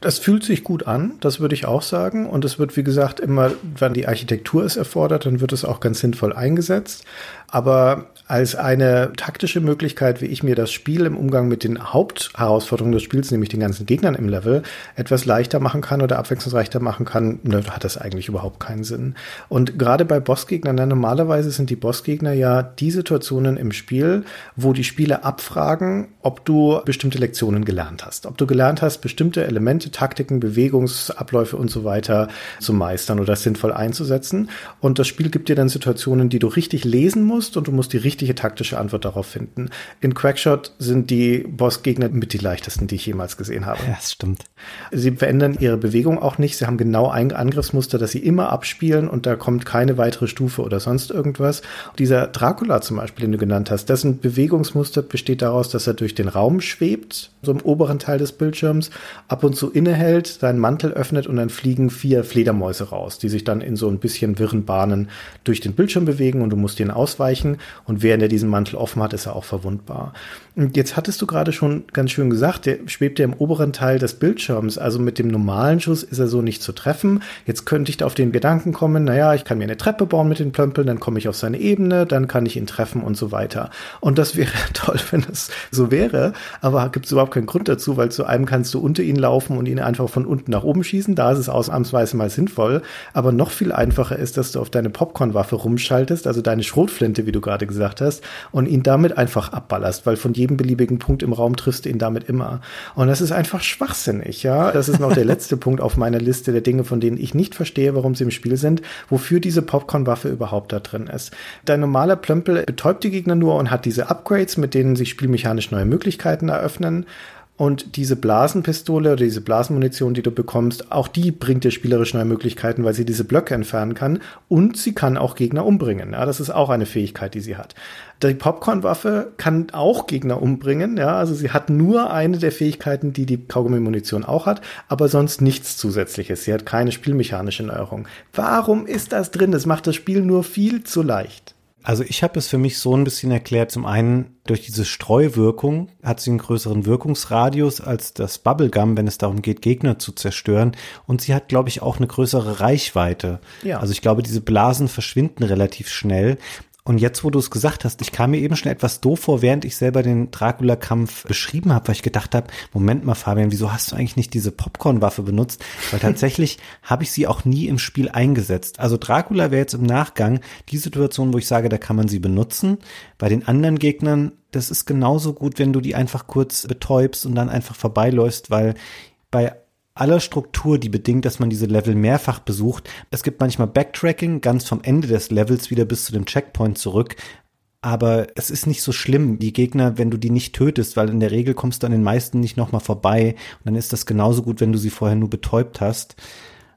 Das fühlt sich gut an, das würde ich auch sagen. Und es wird, wie gesagt, immer, wenn die Architektur es erfordert, dann wird es auch ganz sinnvoll eingesetzt. Aber als eine taktische Möglichkeit, wie ich mir das Spiel im Umgang mit den Hauptherausforderungen des Spiels, nämlich den ganzen Gegnern im Level, etwas leichter machen kann oder abwechslungsreicher machen kann, ne, hat das eigentlich überhaupt keinen Sinn. Und gerade bei Bossgegnern, normalerweise sind die Bossgegner ja die Situationen im Spiel, wo die Spieler abfragen, ob du bestimmte Lektionen gelernt hast. Ob du gelernt hast, bestimmte Elemente, Taktiken, Bewegungsabläufe und so weiter zu meistern oder sinnvoll einzusetzen. Und das Spiel gibt dir dann Situationen, die du richtig lesen musst und du musst die richtige taktische Antwort darauf finden. In Crackshot sind die Bossgegner mit die leichtesten, die ich jemals gesehen habe. Ja, das stimmt. Sie verändern ihre Bewegung auch nicht. Sie haben genau ein Angriffsmuster, das sie immer abspielen und da kommt keine weitere Stufe oder sonst irgendwas. Dieser Dracula zum Beispiel, den du genannt hast, dessen Bewegungsmuster besteht daraus, dass er durch den Raum schwebt, so im oberen Teil des Bildschirms, ab und zu innehält, seinen Mantel öffnet und dann fliegen vier Fledermäuse raus, die sich dann in so ein bisschen wirren Bahnen durch den Bildschirm bewegen und du musst ausweichen ausweichen und während er diesen Mantel offen hat, ist er auch verwundbar. Und jetzt hattest du gerade schon ganz schön gesagt, der schwebt ja im oberen Teil des Bildschirms, also mit dem normalen Schuss ist er so nicht zu treffen. Jetzt könnte ich da auf den Gedanken kommen, naja, ich kann mir eine Treppe bauen mit den Plömpeln, dann komme ich auf seine Ebene, dann kann ich ihn treffen und so weiter. Und das wäre toll, wenn es so wäre, aber gibt es überhaupt keinen Grund dazu, weil zu einem kannst du unter ihn laufen und ihn einfach von unten nach oben schießen, da ist es ausnahmsweise mal sinnvoll, aber noch viel einfacher ist, dass du auf deine Popcornwaffe rumschaltest, also deine Schrotflinte Flinte, wie du gerade gesagt hast, und ihn damit einfach abballerst, weil von jedem beliebigen Punkt im Raum triffst du ihn damit immer. Und das ist einfach schwachsinnig, ja. Das ist noch der letzte Punkt auf meiner Liste der Dinge, von denen ich nicht verstehe, warum sie im Spiel sind, wofür diese Popcorn-Waffe überhaupt da drin ist. Dein normaler Plömpel betäubt die Gegner nur und hat diese Upgrades, mit denen sich spielmechanisch neue Möglichkeiten eröffnen. Und diese Blasenpistole oder diese Blasenmunition, die du bekommst, auch die bringt dir spielerisch neue Möglichkeiten, weil sie diese Blöcke entfernen kann und sie kann auch Gegner umbringen. Ja, das ist auch eine Fähigkeit, die sie hat. Die Popcornwaffe kann auch Gegner umbringen. Ja, also sie hat nur eine der Fähigkeiten, die die Kaugummi-Munition auch hat, aber sonst nichts zusätzliches. Sie hat keine spielmechanische Neuerung. Warum ist das drin? Das macht das Spiel nur viel zu leicht. Also ich habe es für mich so ein bisschen erklärt. Zum einen durch diese Streuwirkung hat sie einen größeren Wirkungsradius als das Bubblegum, wenn es darum geht, Gegner zu zerstören. Und sie hat, glaube ich, auch eine größere Reichweite. Ja. Also ich glaube, diese Blasen verschwinden relativ schnell. Und jetzt, wo du es gesagt hast, ich kam mir eben schon etwas doof vor, während ich selber den Dracula-Kampf beschrieben habe, weil ich gedacht habe, Moment mal, Fabian, wieso hast du eigentlich nicht diese Popcorn-Waffe benutzt? Weil tatsächlich habe ich sie auch nie im Spiel eingesetzt. Also Dracula wäre jetzt im Nachgang die Situation, wo ich sage, da kann man sie benutzen. Bei den anderen Gegnern, das ist genauso gut, wenn du die einfach kurz betäubst und dann einfach vorbeiläufst, weil bei aller Struktur, die bedingt, dass man diese Level mehrfach besucht. Es gibt manchmal Backtracking, ganz vom Ende des Levels wieder bis zu dem Checkpoint zurück. Aber es ist nicht so schlimm, die Gegner, wenn du die nicht tötest, weil in der Regel kommst du an den meisten nicht nochmal vorbei. Und dann ist das genauso gut, wenn du sie vorher nur betäubt hast.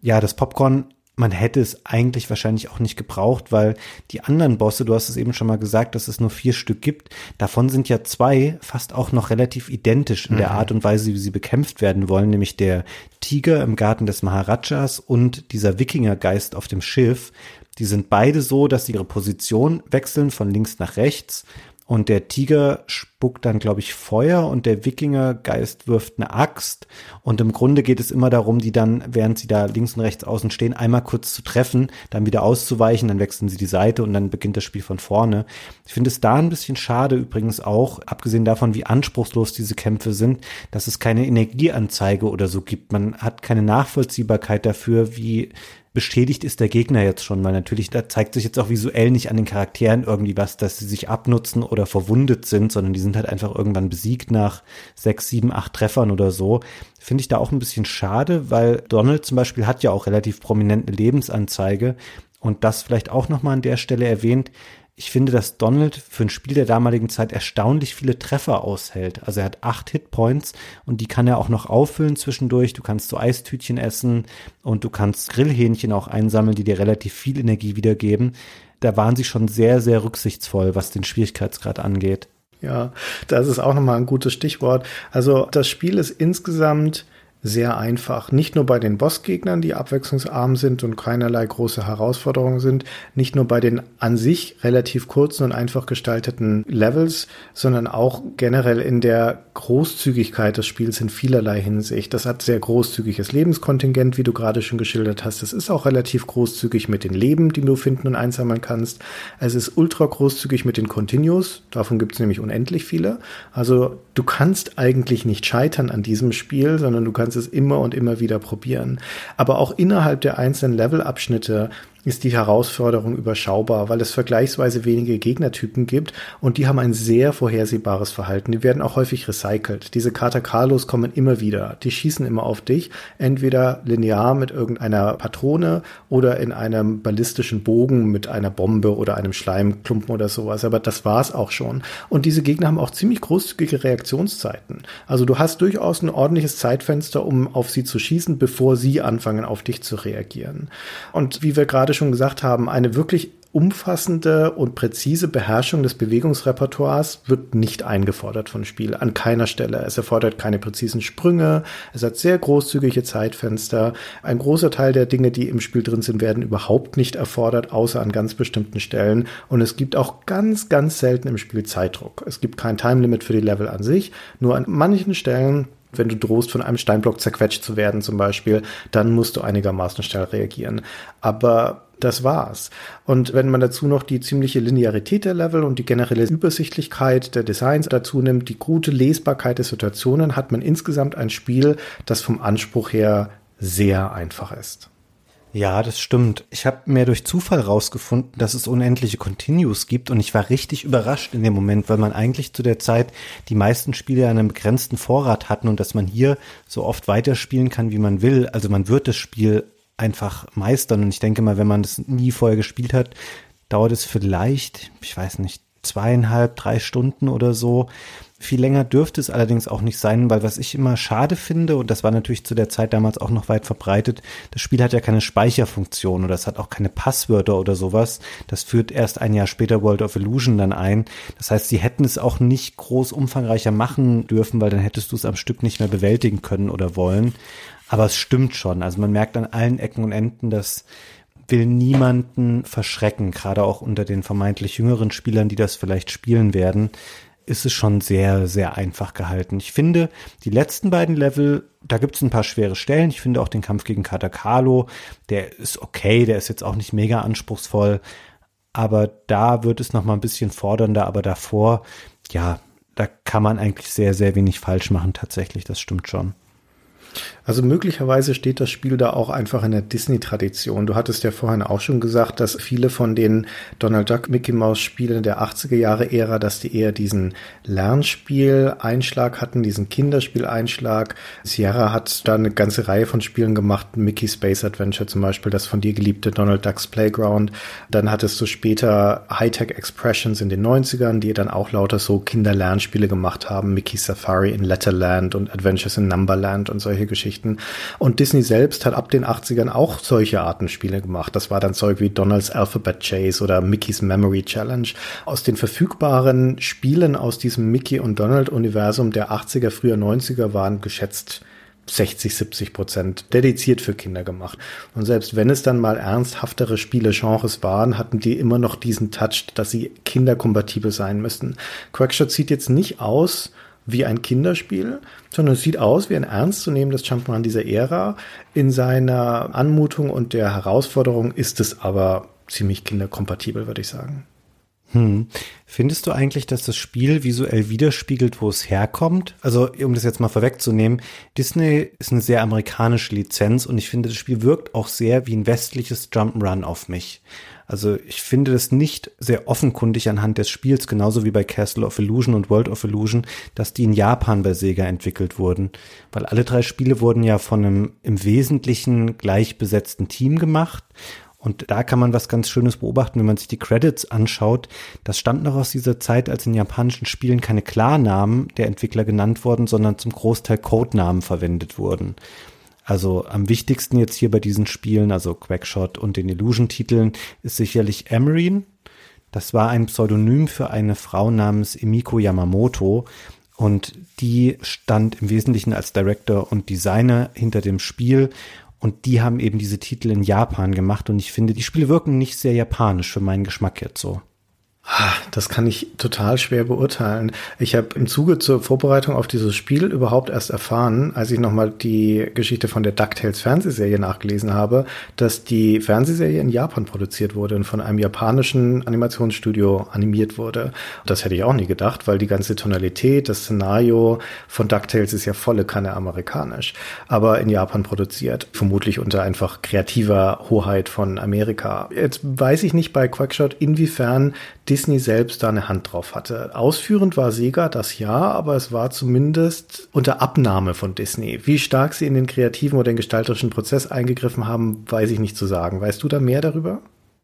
Ja, das Popcorn man hätte es eigentlich wahrscheinlich auch nicht gebraucht, weil die anderen Bosse, du hast es eben schon mal gesagt, dass es nur vier Stück gibt, davon sind ja zwei fast auch noch relativ identisch in mhm. der Art und Weise, wie sie bekämpft werden wollen, nämlich der Tiger im Garten des Maharajas und dieser Wikingergeist auf dem Schiff. Die sind beide so, dass sie ihre Position wechseln von links nach rechts und der Tiger spuckt dann, glaube ich, Feuer und der Wikingergeist wirft eine Axt. Und im Grunde geht es immer darum, die dann, während sie da links und rechts außen stehen, einmal kurz zu treffen, dann wieder auszuweichen, dann wechseln sie die Seite und dann beginnt das Spiel von vorne. Ich finde es da ein bisschen schade übrigens auch, abgesehen davon, wie anspruchslos diese Kämpfe sind, dass es keine Energieanzeige oder so gibt. Man hat keine Nachvollziehbarkeit dafür, wie beschädigt ist der Gegner jetzt schon, weil natürlich da zeigt sich jetzt auch visuell nicht an den Charakteren irgendwie was, dass sie sich abnutzen oder verwundet sind, sondern die sind halt einfach irgendwann besiegt nach sechs, sieben, acht Treffern oder so. Finde ich da auch ein bisschen schade, weil Donald zum Beispiel hat ja auch relativ prominente Lebensanzeige und das vielleicht auch nochmal an der Stelle erwähnt ich finde, dass Donald für ein Spiel der damaligen Zeit erstaunlich viele Treffer aushält. Also er hat acht Hitpoints und die kann er auch noch auffüllen zwischendurch. Du kannst so Eistütchen essen und du kannst Grillhähnchen auch einsammeln, die dir relativ viel Energie wiedergeben. Da waren sie schon sehr, sehr rücksichtsvoll, was den Schwierigkeitsgrad angeht. Ja, das ist auch nochmal ein gutes Stichwort. Also das Spiel ist insgesamt sehr einfach. Nicht nur bei den Bossgegnern, die abwechslungsarm sind und keinerlei große Herausforderungen sind, nicht nur bei den an sich relativ kurzen und einfach gestalteten Levels, sondern auch generell in der Großzügigkeit des Spiels in vielerlei Hinsicht. Das hat sehr großzügiges Lebenskontingent, wie du gerade schon geschildert hast. Es ist auch relativ großzügig mit den Leben, die du finden und einsammeln kannst. Es ist ultra großzügig mit den Continues. Davon gibt es nämlich unendlich viele. Also du kannst eigentlich nicht scheitern an diesem Spiel, sondern du kannst kannst es immer und immer wieder probieren. Aber auch innerhalb der einzelnen Levelabschnitte ist die Herausforderung überschaubar, weil es vergleichsweise wenige Gegnertypen gibt und die haben ein sehr vorhersehbares Verhalten. Die werden auch häufig recycelt. Diese Katakalos kommen immer wieder. Die schießen immer auf dich, entweder linear mit irgendeiner Patrone oder in einem ballistischen Bogen mit einer Bombe oder einem Schleimklumpen oder sowas. Aber das war's auch schon. Und diese Gegner haben auch ziemlich großzügige Reaktionszeiten. Also du hast durchaus ein ordentliches Zeitfenster, um auf sie zu schießen, bevor sie anfangen, auf dich zu reagieren. Und wie wir gerade gerade schon gesagt haben, eine wirklich umfassende und präzise Beherrschung des Bewegungsrepertoires wird nicht eingefordert von Spiel, an keiner Stelle. Es erfordert keine präzisen Sprünge, es hat sehr großzügige Zeitfenster. Ein großer Teil der Dinge, die im Spiel drin sind, werden überhaupt nicht erfordert, außer an ganz bestimmten Stellen. Und es gibt auch ganz, ganz selten im Spiel Zeitdruck. Es gibt kein Time Limit für die Level an sich, nur an manchen Stellen wenn du drohst, von einem Steinblock zerquetscht zu werden zum Beispiel, dann musst du einigermaßen schnell reagieren. Aber das war's. Und wenn man dazu noch die ziemliche Linearität der Level und die generelle Übersichtlichkeit der Designs dazu nimmt, die gute Lesbarkeit der Situationen, hat man insgesamt ein Spiel, das vom Anspruch her sehr einfach ist. Ja, das stimmt. Ich habe mir durch Zufall rausgefunden, dass es unendliche Continues gibt und ich war richtig überrascht in dem Moment, weil man eigentlich zu der Zeit die meisten Spiele einen begrenzten Vorrat hatten und dass man hier so oft weiterspielen kann, wie man will. Also man wird das Spiel einfach meistern und ich denke mal, wenn man das nie vorher gespielt hat, dauert es vielleicht, ich weiß nicht, zweieinhalb, drei Stunden oder so. Viel länger dürfte es allerdings auch nicht sein, weil was ich immer schade finde, und das war natürlich zu der Zeit damals auch noch weit verbreitet, das Spiel hat ja keine Speicherfunktion oder es hat auch keine Passwörter oder sowas. Das führt erst ein Jahr später World of Illusion dann ein. Das heißt, sie hätten es auch nicht groß umfangreicher machen dürfen, weil dann hättest du es am Stück nicht mehr bewältigen können oder wollen. Aber es stimmt schon. Also man merkt an allen Ecken und Enden, dass will niemanden verschrecken, gerade auch unter den vermeintlich jüngeren Spielern, die das vielleicht spielen werden ist es schon sehr, sehr einfach gehalten. Ich finde, die letzten beiden Level, da gibt es ein paar schwere Stellen. Ich finde auch den Kampf gegen Katakalo, der ist okay, der ist jetzt auch nicht mega anspruchsvoll, aber da wird es noch mal ein bisschen fordernder, aber davor, ja, da kann man eigentlich sehr, sehr wenig falsch machen tatsächlich, das stimmt schon. Also möglicherweise steht das Spiel da auch einfach in der Disney-Tradition. Du hattest ja vorhin auch schon gesagt, dass viele von den Donald Duck Mickey Mouse Spielen der 80er Jahre Ära, dass die eher diesen Lernspiel-Einschlag hatten, diesen Kinderspiel-Einschlag. Sierra hat da eine ganze Reihe von Spielen gemacht, Mickey Space Adventure zum Beispiel, das von dir geliebte Donald Ducks Playground. Dann hattest du später Hightech Expressions in den 90ern, die dann auch lauter so Kinderlernspiele gemacht haben, Mickey Safari in Letterland und Adventures in Numberland und solche Geschichten. Geschichten. Und Disney selbst hat ab den 80ern auch solche Arten Spiele gemacht. Das war dann Zeug wie Donald's Alphabet Chase oder Mickey's Memory Challenge. Aus den verfügbaren Spielen aus diesem Mickey und Donald Universum der 80er, früher 90er waren geschätzt 60, 70 Prozent dediziert für Kinder gemacht. Und selbst wenn es dann mal ernsthaftere Spiele-Genres waren, hatten die immer noch diesen Touch, dass sie kinderkompatibel sein müssten. Quackshot sieht jetzt nicht aus wie ein Kinderspiel, sondern es sieht aus wie ein ernstzunehmendes Jump'n'Run dieser Ära. In seiner Anmutung und der Herausforderung ist es aber ziemlich kinderkompatibel, würde ich sagen. Hm. Findest du eigentlich, dass das Spiel visuell widerspiegelt, wo es herkommt? Also, um das jetzt mal vorwegzunehmen, Disney ist eine sehr amerikanische Lizenz und ich finde, das Spiel wirkt auch sehr wie ein westliches Jump'n'Run auf mich. Also ich finde das nicht sehr offenkundig anhand des Spiels, genauso wie bei Castle of Illusion und World of Illusion, dass die in Japan bei Sega entwickelt wurden. Weil alle drei Spiele wurden ja von einem im Wesentlichen gleich besetzten Team gemacht. Und da kann man was ganz Schönes beobachten, wenn man sich die Credits anschaut. Das stammt noch aus dieser Zeit, als in japanischen Spielen keine Klarnamen der Entwickler genannt wurden, sondern zum Großteil Codenamen verwendet wurden. Also am wichtigsten jetzt hier bei diesen Spielen, also Quackshot und den Illusion-Titeln, ist sicherlich Emerine. Das war ein Pseudonym für eine Frau namens Emiko Yamamoto und die stand im Wesentlichen als Director und Designer hinter dem Spiel und die haben eben diese Titel in Japan gemacht und ich finde, die Spiele wirken nicht sehr japanisch für meinen Geschmack jetzt so. Ah, das kann ich total schwer beurteilen. Ich habe im Zuge zur Vorbereitung auf dieses Spiel überhaupt erst erfahren, als ich nochmal die Geschichte von der DuckTales Fernsehserie nachgelesen habe, dass die Fernsehserie in Japan produziert wurde und von einem japanischen Animationsstudio animiert wurde. Das hätte ich auch nie gedacht, weil die ganze Tonalität, das Szenario von DuckTales ist ja volle Kanne amerikanisch, aber in Japan produziert, vermutlich unter einfach kreativer Hoheit von Amerika. Jetzt weiß ich nicht bei Quackshot, inwiefern Disney selbst da eine Hand drauf hatte. Ausführend war Sega das ja, aber es war zumindest unter Abnahme von Disney. Wie stark sie in den kreativen oder den gestalterischen Prozess eingegriffen haben, weiß ich nicht zu sagen. Weißt du da mehr darüber?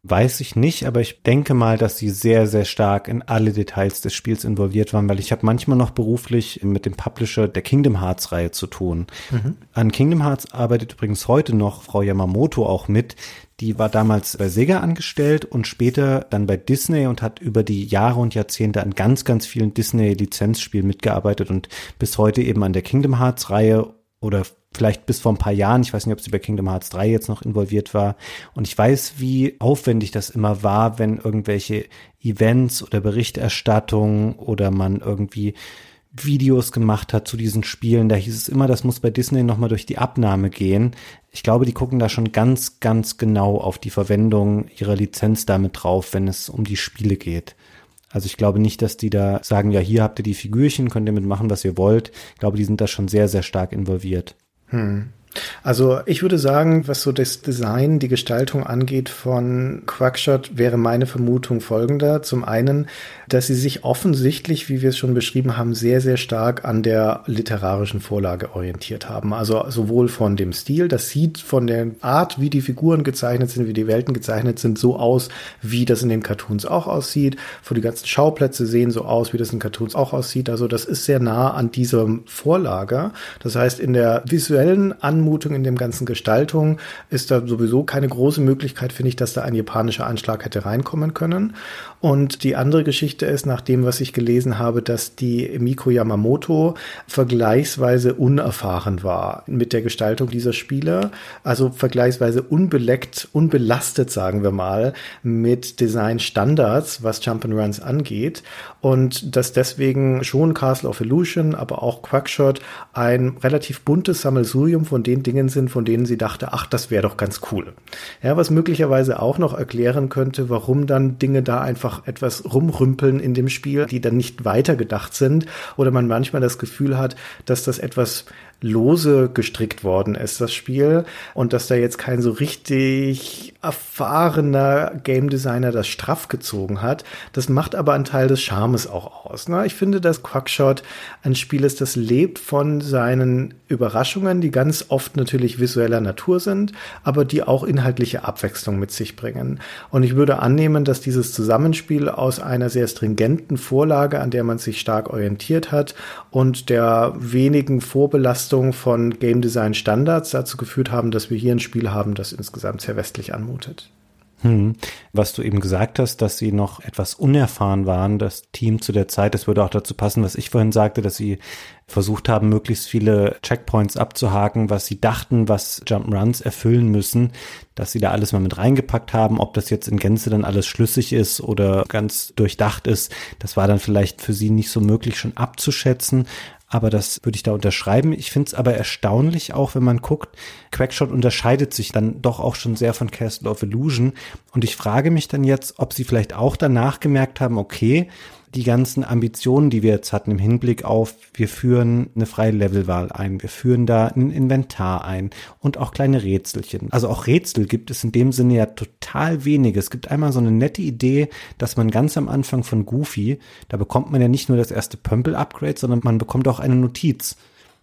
Weiß ich nicht, aber ich denke mal, dass sie sehr, sehr stark in alle Details des Spiels involviert waren, weil ich habe manchmal noch beruflich mit dem Publisher der Kingdom Hearts Reihe zu tun. Mhm. An Kingdom Hearts arbeitet übrigens heute noch Frau Yamamoto auch mit. Die war damals bei Sega angestellt und später dann bei Disney und hat über die Jahre und Jahrzehnte an ganz, ganz vielen Disney-Lizenzspielen mitgearbeitet und bis heute eben an der Kingdom Hearts Reihe oder vielleicht bis vor ein paar Jahren, ich weiß nicht, ob sie bei Kingdom Hearts 3 jetzt noch involviert war. Und ich weiß, wie aufwendig das immer war, wenn irgendwelche Events oder Berichterstattung oder man irgendwie Videos gemacht hat zu diesen Spielen. Da hieß es immer, das muss bei Disney nochmal durch die Abnahme gehen. Ich glaube, die gucken da schon ganz, ganz genau auf die Verwendung ihrer Lizenz damit drauf, wenn es um die Spiele geht. Also ich glaube nicht, dass die da sagen, ja, hier habt ihr die Figürchen, könnt ihr mitmachen, was ihr wollt. Ich glaube, die sind da schon sehr, sehr stark involviert. Hm. Also ich würde sagen, was so das Design, die Gestaltung angeht von Quackshot, wäre meine Vermutung folgender. Zum einen, dass sie sich offensichtlich, wie wir es schon beschrieben haben, sehr, sehr stark an der literarischen Vorlage orientiert haben. Also sowohl von dem Stil, das sieht von der Art, wie die Figuren gezeichnet sind, wie die Welten gezeichnet sind, so aus, wie das in den Cartoons auch aussieht. Von die ganzen Schauplätze sehen so aus, wie das in Cartoons auch aussieht. Also das ist sehr nah an dieser Vorlage. Das heißt, in der visuellen Anmutung, in dem ganzen Gestaltung ist da sowieso keine große Möglichkeit, finde ich, dass da ein japanischer Anschlag hätte reinkommen können. Und die andere Geschichte ist, nach dem, was ich gelesen habe, dass die Miko Yamamoto vergleichsweise unerfahren war mit der Gestaltung dieser Spiele. Also vergleichsweise unbeleckt, unbelastet, sagen wir mal, mit Designstandards, was Jump'n'Runs angeht. Und dass deswegen schon Castle of Illusion, aber auch Quackshot ein relativ buntes Sammelsurium von den Dingen sind, von denen sie dachte, ach, das wäre doch ganz cool. Ja, was möglicherweise auch noch erklären könnte, warum dann Dinge da einfach etwas rumrümpeln in dem Spiel, die dann nicht weitergedacht sind oder man manchmal das Gefühl hat, dass das etwas lose gestrickt worden ist, das Spiel, und dass da jetzt kein so richtig erfahrener Game Designer das straff gezogen hat. Das macht aber einen Teil des Charmes auch aus. Ne? Ich finde, dass Quackshot ein Spiel ist, das lebt von seinen Überraschungen, die ganz oft natürlich visueller Natur sind, aber die auch inhaltliche Abwechslung mit sich bringen. Und ich würde annehmen, dass dieses Zusammenspiel aus einer sehr stringenten Vorlage, an der man sich stark orientiert hat, und der wenigen Vorbelastung von Game Design Standards dazu geführt haben, dass wir hier ein Spiel haben, das insgesamt sehr westlich anmutet. Hm. Was du eben gesagt hast, dass sie noch etwas unerfahren waren, das Team zu der Zeit, das würde auch dazu passen, was ich vorhin sagte, dass sie versucht haben, möglichst viele Checkpoints abzuhaken, was sie dachten, was Jump'n'Runs erfüllen müssen, dass sie da alles mal mit reingepackt haben, ob das jetzt in Gänze dann alles schlüssig ist oder ganz durchdacht ist, das war dann vielleicht für sie nicht so möglich schon abzuschätzen, aber das würde ich da unterschreiben. Ich finde es aber erstaunlich auch, wenn man guckt, Quackshot unterscheidet sich dann doch auch schon sehr von Castle of Illusion und ich frage mich dann jetzt, ob sie vielleicht auch danach gemerkt haben, okay, die ganzen Ambitionen, die wir jetzt hatten im Hinblick auf, wir führen eine freie Levelwahl ein, wir führen da ein Inventar ein und auch kleine Rätselchen. Also auch Rätsel gibt es in dem Sinne ja total wenige. Es gibt einmal so eine nette Idee, dass man ganz am Anfang von Goofy, da bekommt man ja nicht nur das erste Pömpel-Upgrade, sondern man bekommt auch eine Notiz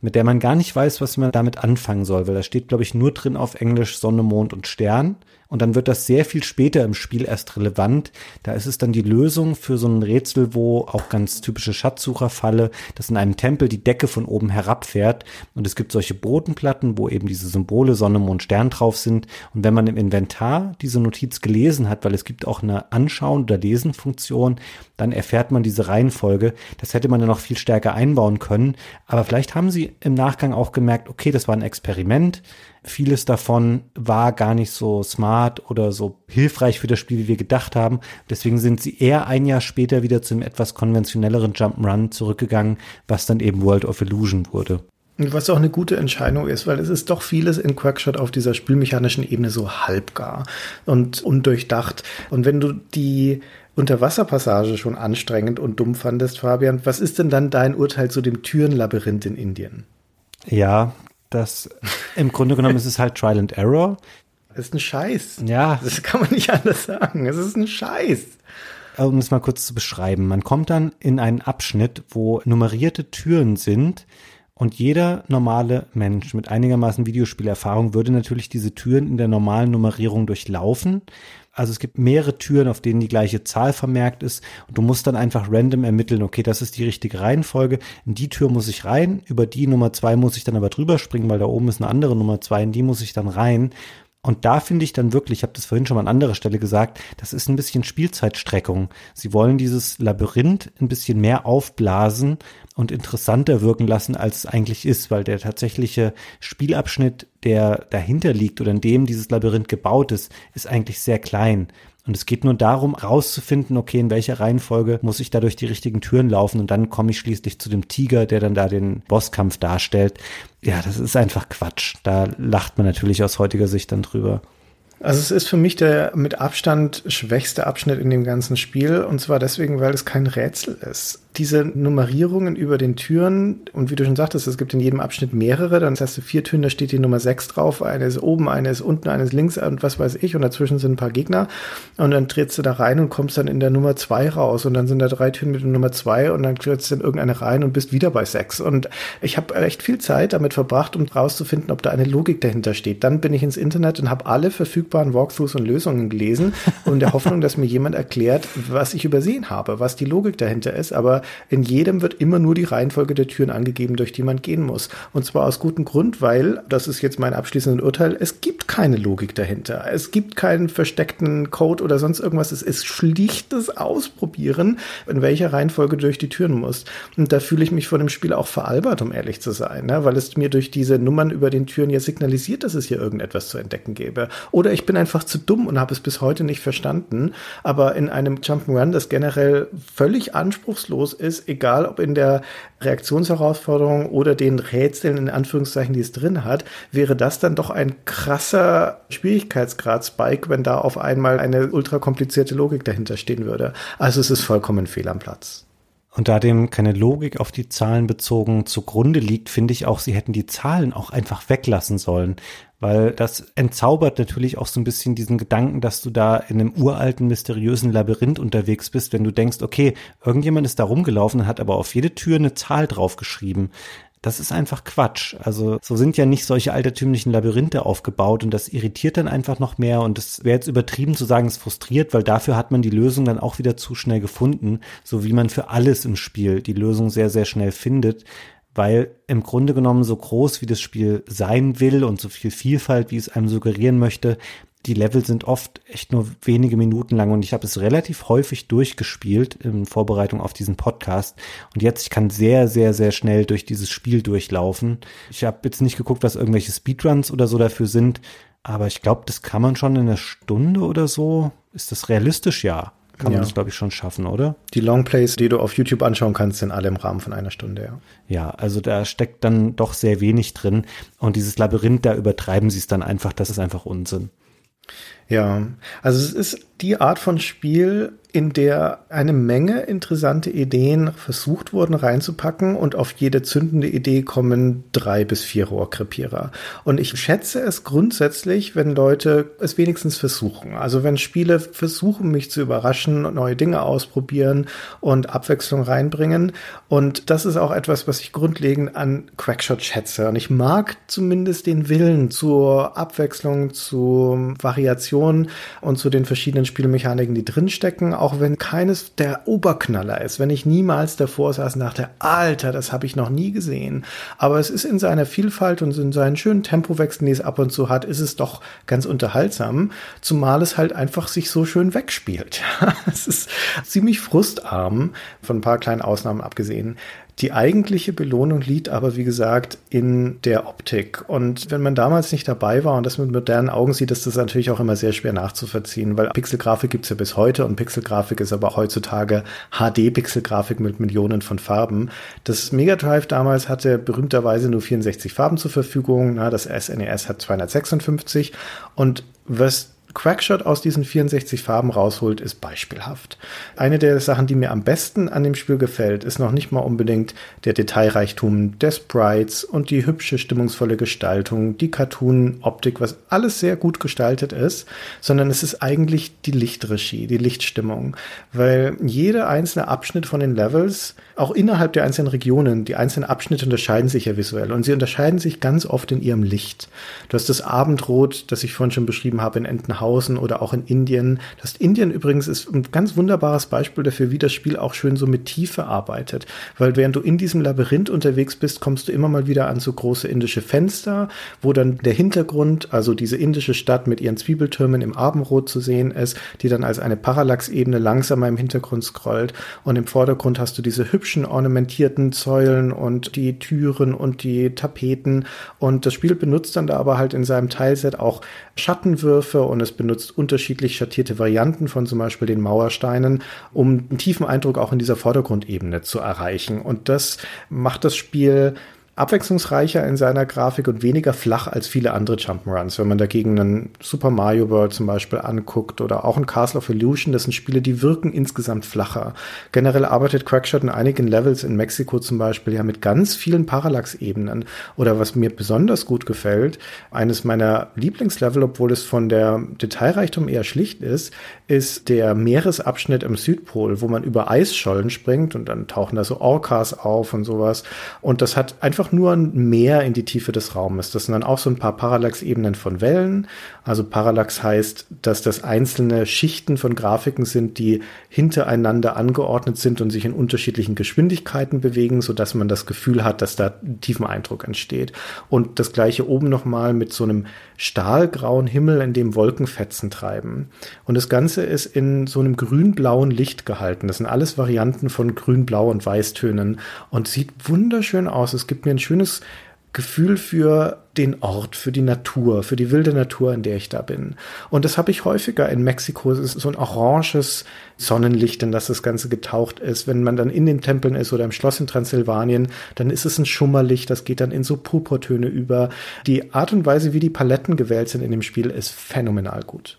mit der man gar nicht weiß, was man damit anfangen soll, weil da steht, glaube ich, nur drin auf Englisch Sonne, Mond und Stern. Und dann wird das sehr viel später im Spiel erst relevant. Da ist es dann die Lösung für so ein Rätsel, wo auch ganz typische Schatzsucherfalle, dass in einem Tempel die Decke von oben herabfährt. Und es gibt solche Bodenplatten, wo eben diese Symbole Sonne, Mond, Stern drauf sind. Und wenn man im Inventar diese Notiz gelesen hat, weil es gibt auch eine Anschauen- oder Lesen-Funktion, dann erfährt man diese Reihenfolge. Das hätte man ja noch viel stärker einbauen können. Aber vielleicht haben sie im Nachgang auch gemerkt, okay, das war ein Experiment. Vieles davon war gar nicht so smart oder so hilfreich für das Spiel, wie wir gedacht haben. Deswegen sind sie eher ein Jahr später wieder zum etwas konventionelleren Jump'n'Run zurückgegangen, was dann eben World of Illusion wurde. Was auch eine gute Entscheidung ist, weil es ist doch vieles in Quackshot auf dieser spielmechanischen Ebene so halbgar und undurchdacht. Und wenn du die Unterwasserpassage schon anstrengend und dumm fandest, Fabian, was ist denn dann dein Urteil zu dem Türenlabyrinth in Indien? Ja, das im Grunde genommen ist es halt Trial and Error. Das ist ein Scheiß. Ja. Das kann man nicht anders sagen. Es ist ein Scheiß. Um es mal kurz zu beschreiben. Man kommt dann in einen Abschnitt, wo nummerierte Türen sind, und jeder normale Mensch mit einigermaßen Videospielerfahrung würde natürlich diese Türen in der normalen Nummerierung durchlaufen. Also es gibt mehrere Türen, auf denen die gleiche Zahl vermerkt ist und du musst dann einfach random ermitteln, okay, das ist die richtige Reihenfolge. In die Tür muss ich rein, über die Nummer zwei muss ich dann aber drüber springen, weil da oben ist eine andere Nummer zwei, in die muss ich dann rein. Und da finde ich dann wirklich, ich habe das vorhin schon mal an anderer Stelle gesagt, das ist ein bisschen Spielzeitstreckung. Sie wollen dieses Labyrinth ein bisschen mehr aufblasen und interessanter wirken lassen, als es eigentlich ist, weil der tatsächliche Spielabschnitt, der dahinter liegt oder in dem dieses Labyrinth gebaut ist, ist eigentlich sehr klein. Und es geht nur darum, rauszufinden, okay, in welcher Reihenfolge muss ich da durch die richtigen Türen laufen und dann komme ich schließlich zu dem Tiger, der dann da den Bosskampf darstellt. Ja, das ist einfach Quatsch. Da lacht man natürlich aus heutiger Sicht dann drüber. Also es ist für mich der mit Abstand schwächste Abschnitt in dem ganzen Spiel und zwar deswegen, weil es kein Rätsel ist. Diese Nummerierungen über den Türen und wie du schon sagtest, es gibt in jedem Abschnitt mehrere, dann hast du vier Türen, da steht die Nummer sechs drauf, eine ist oben, eine ist unten, eine ist links und was weiß ich. Und dazwischen sind ein paar Gegner. Und dann trittst du da rein und kommst dann in der Nummer zwei raus. Und dann sind da drei Türen mit der Nummer zwei und dann trittst du in irgendeine rein und bist wieder bei sechs. Und ich habe recht viel Zeit damit verbracht, um rauszufinden, ob da eine Logik dahinter steht. Dann bin ich ins Internet und habe alle verfügbaren Walkthroughs und Lösungen gelesen und der Hoffnung, dass mir jemand erklärt, was ich übersehen habe, was die Logik dahinter ist, aber in jedem wird immer nur die Reihenfolge der Türen angegeben, durch die man gehen muss. Und zwar aus gutem Grund, weil, das ist jetzt mein abschließendes Urteil, es gibt keine Logik dahinter. Es gibt keinen versteckten Code oder sonst irgendwas. Es ist schlichtes Ausprobieren, in welcher Reihenfolge du durch die Türen musst. Und da fühle ich mich vor dem Spiel auch veralbert, um ehrlich zu sein, ne? weil es mir durch diese Nummern über den Türen ja signalisiert, dass es hier irgendetwas zu entdecken gäbe. Oder ich bin einfach zu dumm und habe es bis heute nicht verstanden. Aber in einem Jump'n'Run, das generell völlig anspruchslos ist, egal ob in der Reaktionsherausforderung oder den Rätseln in Anführungszeichen, die es drin hat, wäre das dann doch ein krasser Schwierigkeitsgrad-Spike, wenn da auf einmal eine ultra komplizierte Logik dahinter stehen würde. Also es ist vollkommen fehl am Platz. Und da dem keine Logik auf die Zahlen bezogen zugrunde liegt, finde ich auch, sie hätten die Zahlen auch einfach weglassen sollen. Weil das entzaubert natürlich auch so ein bisschen diesen Gedanken, dass du da in einem uralten, mysteriösen Labyrinth unterwegs bist, wenn du denkst, okay, irgendjemand ist da rumgelaufen und hat aber auf jede Tür eine Zahl draufgeschrieben. Das ist einfach Quatsch. Also so sind ja nicht solche altertümlichen Labyrinthe aufgebaut und das irritiert dann einfach noch mehr und es wäre jetzt übertrieben zu sagen, es frustriert, weil dafür hat man die Lösung dann auch wieder zu schnell gefunden, so wie man für alles im Spiel die Lösung sehr, sehr schnell findet, weil im Grunde genommen so groß wie das Spiel sein will und so viel Vielfalt, wie es einem suggerieren möchte, die Level sind oft echt nur wenige Minuten lang und ich habe es relativ häufig durchgespielt in Vorbereitung auf diesen Podcast und jetzt ich kann sehr sehr sehr schnell durch dieses Spiel durchlaufen. Ich habe jetzt nicht geguckt, was irgendwelche Speedruns oder so dafür sind, aber ich glaube, das kann man schon in einer Stunde oder so. Ist das realistisch? Ja. Kann ja. man das, glaube ich, schon schaffen, oder? Die Longplays, die du auf YouTube anschauen kannst, sind alle im Rahmen von einer Stunde, ja. Ja, also da steckt dann doch sehr wenig drin. Und dieses Labyrinth, da übertreiben sie es dann einfach. Das ist einfach Unsinn. Ja, also es ist die Art von Spiel, in der eine Menge interessante Ideen versucht wurden reinzupacken und auf jede zündende Idee kommen drei bis vier Rohrkrepierer. Und ich schätze es grundsätzlich, wenn Leute es wenigstens versuchen. Also wenn Spiele versuchen, mich zu überraschen, neue Dinge ausprobieren und Abwechslung reinbringen. Und das ist auch etwas, was ich grundlegend an Quackshot schätze. Und ich mag zumindest den Willen zur Abwechslung, zu Variation und zu den verschiedenen Spielmechaniken, die drinstecken auch wenn keines der Oberknaller ist, wenn ich niemals davor saß und dachte, Alter, das habe ich noch nie gesehen. Aber es ist in seiner Vielfalt und in seinen schönen Tempowechseln, die es ab und zu hat, ist es doch ganz unterhaltsam, zumal es halt einfach sich so schön wegspielt. es ist ziemlich frustarm, von ein paar kleinen Ausnahmen abgesehen. Die eigentliche Belohnung liegt aber, wie gesagt, in der Optik. Und wenn man damals nicht dabei war und das mit modernen Augen sieht, ist das natürlich auch immer sehr schwer nachzuvollziehen, weil Pixelgrafik gibt's ja bis heute und Pixelgrafik ist aber heutzutage HD-Pixelgrafik mit Millionen von Farben. Das Mega Drive damals hatte berühmterweise nur 64 Farben zur Verfügung. Na, das SNES e hat 256 und was Quackshot aus diesen 64 Farben rausholt, ist beispielhaft. Eine der Sachen, die mir am besten an dem Spiel gefällt, ist noch nicht mal unbedingt der Detailreichtum der Sprites und die hübsche, stimmungsvolle Gestaltung, die Cartoon-Optik, was alles sehr gut gestaltet ist, sondern es ist eigentlich die Lichtregie, die Lichtstimmung, weil jeder einzelne Abschnitt von den Levels, auch innerhalb der einzelnen Regionen, die einzelnen Abschnitte unterscheiden sich ja visuell und sie unterscheiden sich ganz oft in ihrem Licht. Du hast das Abendrot, das ich vorhin schon beschrieben habe, in Entenhausen Entenhausen oder auch in Indien. Das Indien übrigens ist ein ganz wunderbares Beispiel dafür, wie das Spiel auch schön so mit Tiefe arbeitet. Weil während du in diesem Labyrinth unterwegs bist, kommst du immer mal wieder an so große indische Fenster, wo dann der Hintergrund, also diese indische Stadt mit ihren Zwiebeltürmen im Abendrot zu sehen ist, die dann als eine Parallaxebene langsamer im Hintergrund scrollt. Und im Vordergrund hast du diese hübschen ornamentierten Säulen und die Türen und die Tapeten. Und das Spiel benutzt dann da aber halt in seinem Teilset auch Schattenwürfe und es benutzt unterschiedlich schattierte Varianten von zum Beispiel den Mauersteinen, um einen tiefen Eindruck auch in dieser Vordergrundebene zu erreichen. Und das macht das Spiel abwechslungsreicher in seiner Grafik und weniger flach als viele andere Jump'n'Runs. Wenn man dagegen einen Super Mario World zum Beispiel anguckt oder auch ein Castle of Illusion, das sind Spiele, die wirken insgesamt flacher. Generell arbeitet Quackshot in einigen Levels in Mexiko zum Beispiel ja mit ganz vielen Parallax-Ebenen. Oder was mir besonders gut gefällt, eines meiner Lieblingslevel, obwohl es von der Detailreichtum eher schlicht ist, ist der Meeresabschnitt im Südpol, wo man über Eisschollen springt und dann tauchen da so Orcas auf und sowas. Und das hat einfach einfach nur ein Meer in die Tiefe des Raumes. Das sind dann auch so ein paar Parallax-Ebenen von Wellen. Also Parallax heißt, dass das einzelne Schichten von Grafiken sind, die hintereinander angeordnet sind und sich in unterschiedlichen Geschwindigkeiten bewegen, so dass man das Gefühl hat, dass da tiefen Eindruck entsteht. Und das gleiche oben nochmal mit so einem stahlgrauen Himmel, in dem Wolkenfetzen treiben. Und das Ganze ist in so einem grün-blauen Licht gehalten. Das sind alles Varianten von grün, blau und weißtönen und sieht wunderschön aus. Es gibt mir ein schönes Gefühl für den Ort, für die Natur, für die wilde Natur, in der ich da bin. Und das habe ich häufiger in Mexiko. Es ist so ein oranges Sonnenlicht, in das das Ganze getaucht ist. Wenn man dann in den Tempeln ist oder im Schloss in Transsilvanien, dann ist es ein Schummerlicht, das geht dann in so Purpurtöne über. Die Art und Weise, wie die Paletten gewählt sind in dem Spiel, ist phänomenal gut.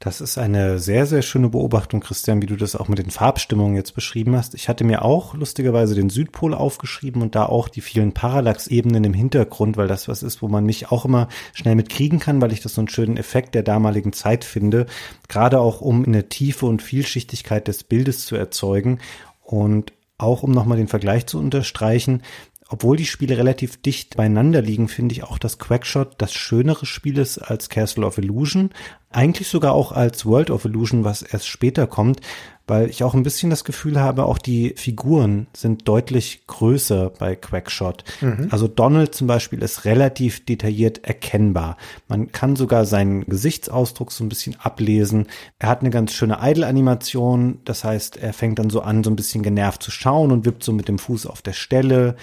Das ist eine sehr, sehr schöne Beobachtung, Christian, wie du das auch mit den Farbstimmungen jetzt beschrieben hast. Ich hatte mir auch lustigerweise den Südpol aufgeschrieben und da auch die vielen Parallax-Ebenen im Hintergrund, weil das was ist, wo man mich auch immer schnell mitkriegen kann, weil ich das so einen schönen Effekt der damaligen Zeit finde. Gerade auch um eine Tiefe und Vielschichtigkeit des Bildes zu erzeugen und auch um nochmal den Vergleich zu unterstreichen, obwohl die Spiele relativ dicht beieinander liegen, finde ich auch, dass Quackshot das schönere Spiel ist als Castle of Illusion. Eigentlich sogar auch als World of Illusion, was erst später kommt, weil ich auch ein bisschen das Gefühl habe, auch die Figuren sind deutlich größer bei Quackshot. Mhm. Also Donald zum Beispiel ist relativ detailliert erkennbar. Man kann sogar seinen Gesichtsausdruck so ein bisschen ablesen. Er hat eine ganz schöne Idle-Animation, das heißt, er fängt dann so an, so ein bisschen genervt zu schauen und wippt so mit dem Fuß auf der Stelle.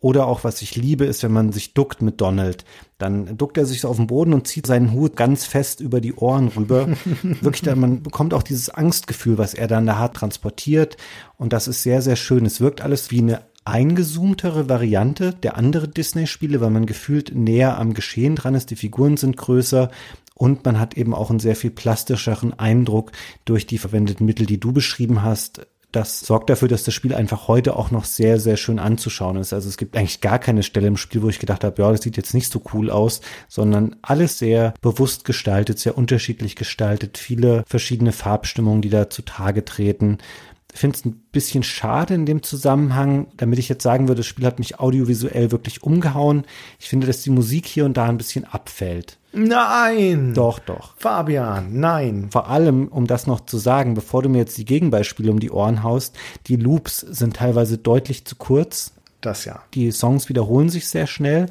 Oder auch, was ich liebe, ist, wenn man sich duckt mit Donald. Dann duckt er sich so auf den Boden und zieht seinen Hut ganz fest über die Ohren rüber. Wirklich, man bekommt auch dieses Angstgefühl, was er dann da hat, transportiert. Und das ist sehr, sehr schön. Es wirkt alles wie eine eingezoomtere Variante der anderen Disney-Spiele, weil man gefühlt näher am Geschehen dran ist. Die Figuren sind größer und man hat eben auch einen sehr viel plastischeren Eindruck durch die verwendeten Mittel, die du beschrieben hast das sorgt dafür, dass das Spiel einfach heute auch noch sehr, sehr schön anzuschauen ist. Also es gibt eigentlich gar keine Stelle im Spiel, wo ich gedacht habe, ja, das sieht jetzt nicht so cool aus, sondern alles sehr bewusst gestaltet, sehr unterschiedlich gestaltet, viele verschiedene Farbstimmungen, die da zutage treten. Ich finde es ein bisschen schade in dem Zusammenhang, damit ich jetzt sagen würde, das Spiel hat mich audiovisuell wirklich umgehauen. Ich finde, dass die Musik hier und da ein bisschen abfällt. Nein! Doch, doch. Fabian, nein. Vor allem, um das noch zu sagen, bevor du mir jetzt die Gegenbeispiele um die Ohren haust, die Loops sind teilweise deutlich zu kurz. Das ja. Die Songs wiederholen sich sehr schnell.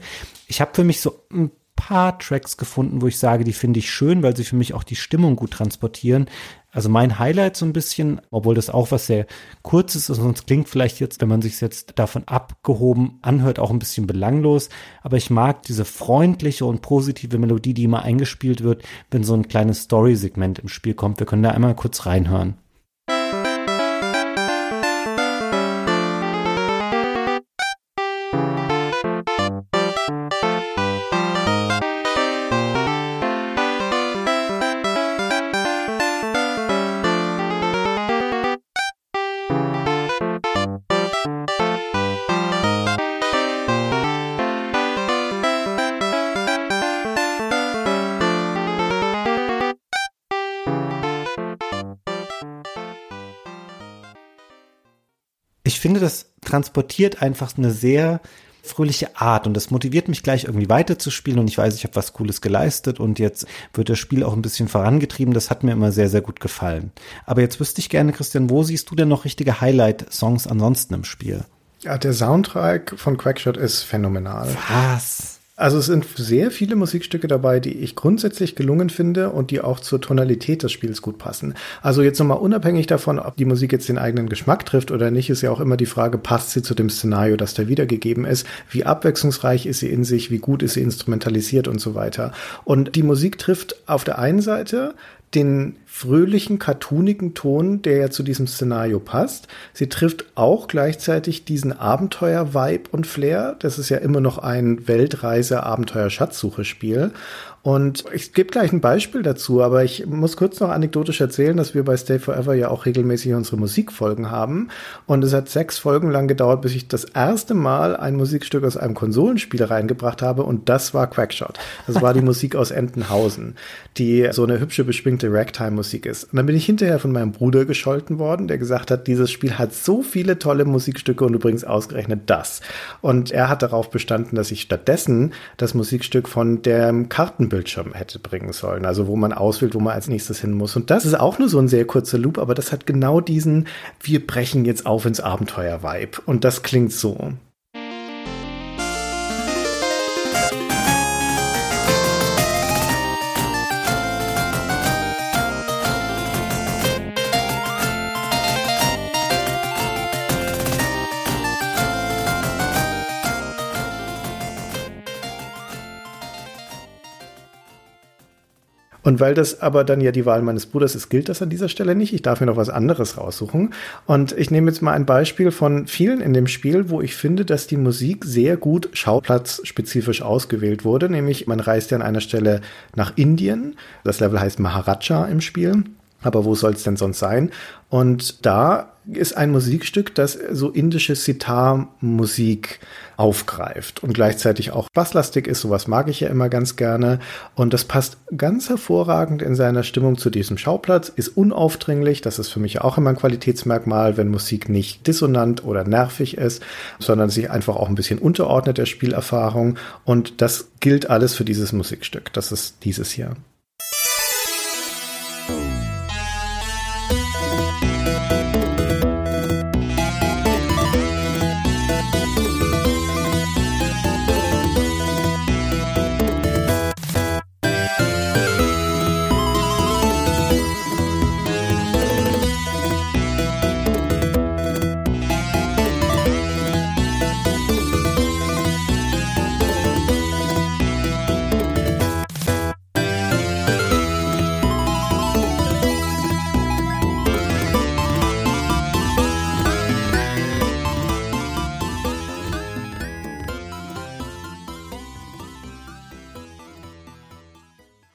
Ich habe für mich so ein paar Tracks gefunden, wo ich sage, die finde ich schön, weil sie für mich auch die Stimmung gut transportieren. Also mein Highlight so ein bisschen, obwohl das auch was sehr kurzes ist und es klingt vielleicht jetzt, wenn man sich jetzt davon abgehoben anhört, auch ein bisschen belanglos. Aber ich mag diese freundliche und positive Melodie, die immer eingespielt wird, wenn so ein kleines Story-Segment im Spiel kommt. Wir können da einmal kurz reinhören. Finde, das transportiert einfach eine sehr fröhliche Art und das motiviert mich gleich irgendwie weiterzuspielen und ich weiß, ich habe was Cooles geleistet und jetzt wird das Spiel auch ein bisschen vorangetrieben. Das hat mir immer sehr, sehr gut gefallen. Aber jetzt wüsste ich gerne, Christian, wo siehst du denn noch richtige Highlight-Songs ansonsten im Spiel? Ja, der Soundtrack von Quackshot ist phänomenal. Was? Also es sind sehr viele Musikstücke dabei, die ich grundsätzlich gelungen finde und die auch zur Tonalität des Spiels gut passen. Also jetzt nochmal unabhängig davon, ob die Musik jetzt den eigenen Geschmack trifft oder nicht, ist ja auch immer die Frage, passt sie zu dem Szenario, das da wiedergegeben ist? Wie abwechslungsreich ist sie in sich? Wie gut ist sie instrumentalisiert und so weiter? Und die Musik trifft auf der einen Seite den fröhlichen, cartoonigen Ton, der ja zu diesem Szenario passt. Sie trifft auch gleichzeitig diesen Abenteuer-Vibe und Flair. Das ist ja immer noch ein Weltreise-Abenteuer-Schatzsuche-Spiel. Und ich gebe gleich ein Beispiel dazu, aber ich muss kurz noch anekdotisch erzählen, dass wir bei Stay Forever ja auch regelmäßig unsere Musikfolgen haben. Und es hat sechs Folgen lang gedauert, bis ich das erste Mal ein Musikstück aus einem Konsolenspiel reingebracht habe. Und das war Quackshot. Das war die Musik aus Entenhausen, die so eine hübsche, beschwingte Ragtime-Musik ist. Und dann bin ich hinterher von meinem Bruder gescholten worden, der gesagt hat, dieses Spiel hat so viele tolle Musikstücke und übrigens ausgerechnet das. Und er hat darauf bestanden, dass ich stattdessen das Musikstück von dem Karten Bildschirm hätte bringen sollen. Also wo man auswählt, wo man als nächstes hin muss. Und das ist auch nur so ein sehr kurzer Loop, aber das hat genau diesen, wir brechen jetzt auf ins Abenteuer-Vibe. Und das klingt so. Und weil das aber dann ja die Wahl meines Bruders ist, gilt das an dieser Stelle nicht. Ich darf mir noch was anderes raussuchen. Und ich nehme jetzt mal ein Beispiel von vielen in dem Spiel, wo ich finde, dass die Musik sehr gut schauplatzspezifisch ausgewählt wurde. Nämlich man reist ja an einer Stelle nach Indien. Das Level heißt Maharaja im Spiel. Aber wo soll es denn sonst sein? Und da ist ein Musikstück, das so indische Sitar-Musik aufgreift und gleichzeitig auch basslastig ist. Sowas mag ich ja immer ganz gerne. Und das passt ganz hervorragend in seiner Stimmung zu diesem Schauplatz, ist unaufdringlich. Das ist für mich auch immer ein Qualitätsmerkmal, wenn Musik nicht dissonant oder nervig ist, sondern sich einfach auch ein bisschen unterordnet der Spielerfahrung. Und das gilt alles für dieses Musikstück. Das ist dieses hier.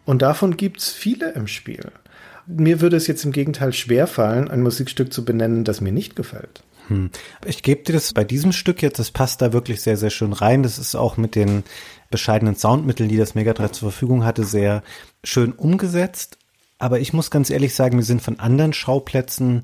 Und davon gibt's viele im Spiel. Mir würde es jetzt im Gegenteil schwerfallen, ein Musikstück zu benennen, das mir nicht gefällt. Hm. Ich gebe dir das bei diesem Stück jetzt, das passt da wirklich sehr, sehr schön rein. Das ist auch mit den bescheidenen Soundmitteln, die das Mega 3 zur Verfügung hatte, sehr schön umgesetzt. Aber ich muss ganz ehrlich sagen, wir sind von anderen Schauplätzen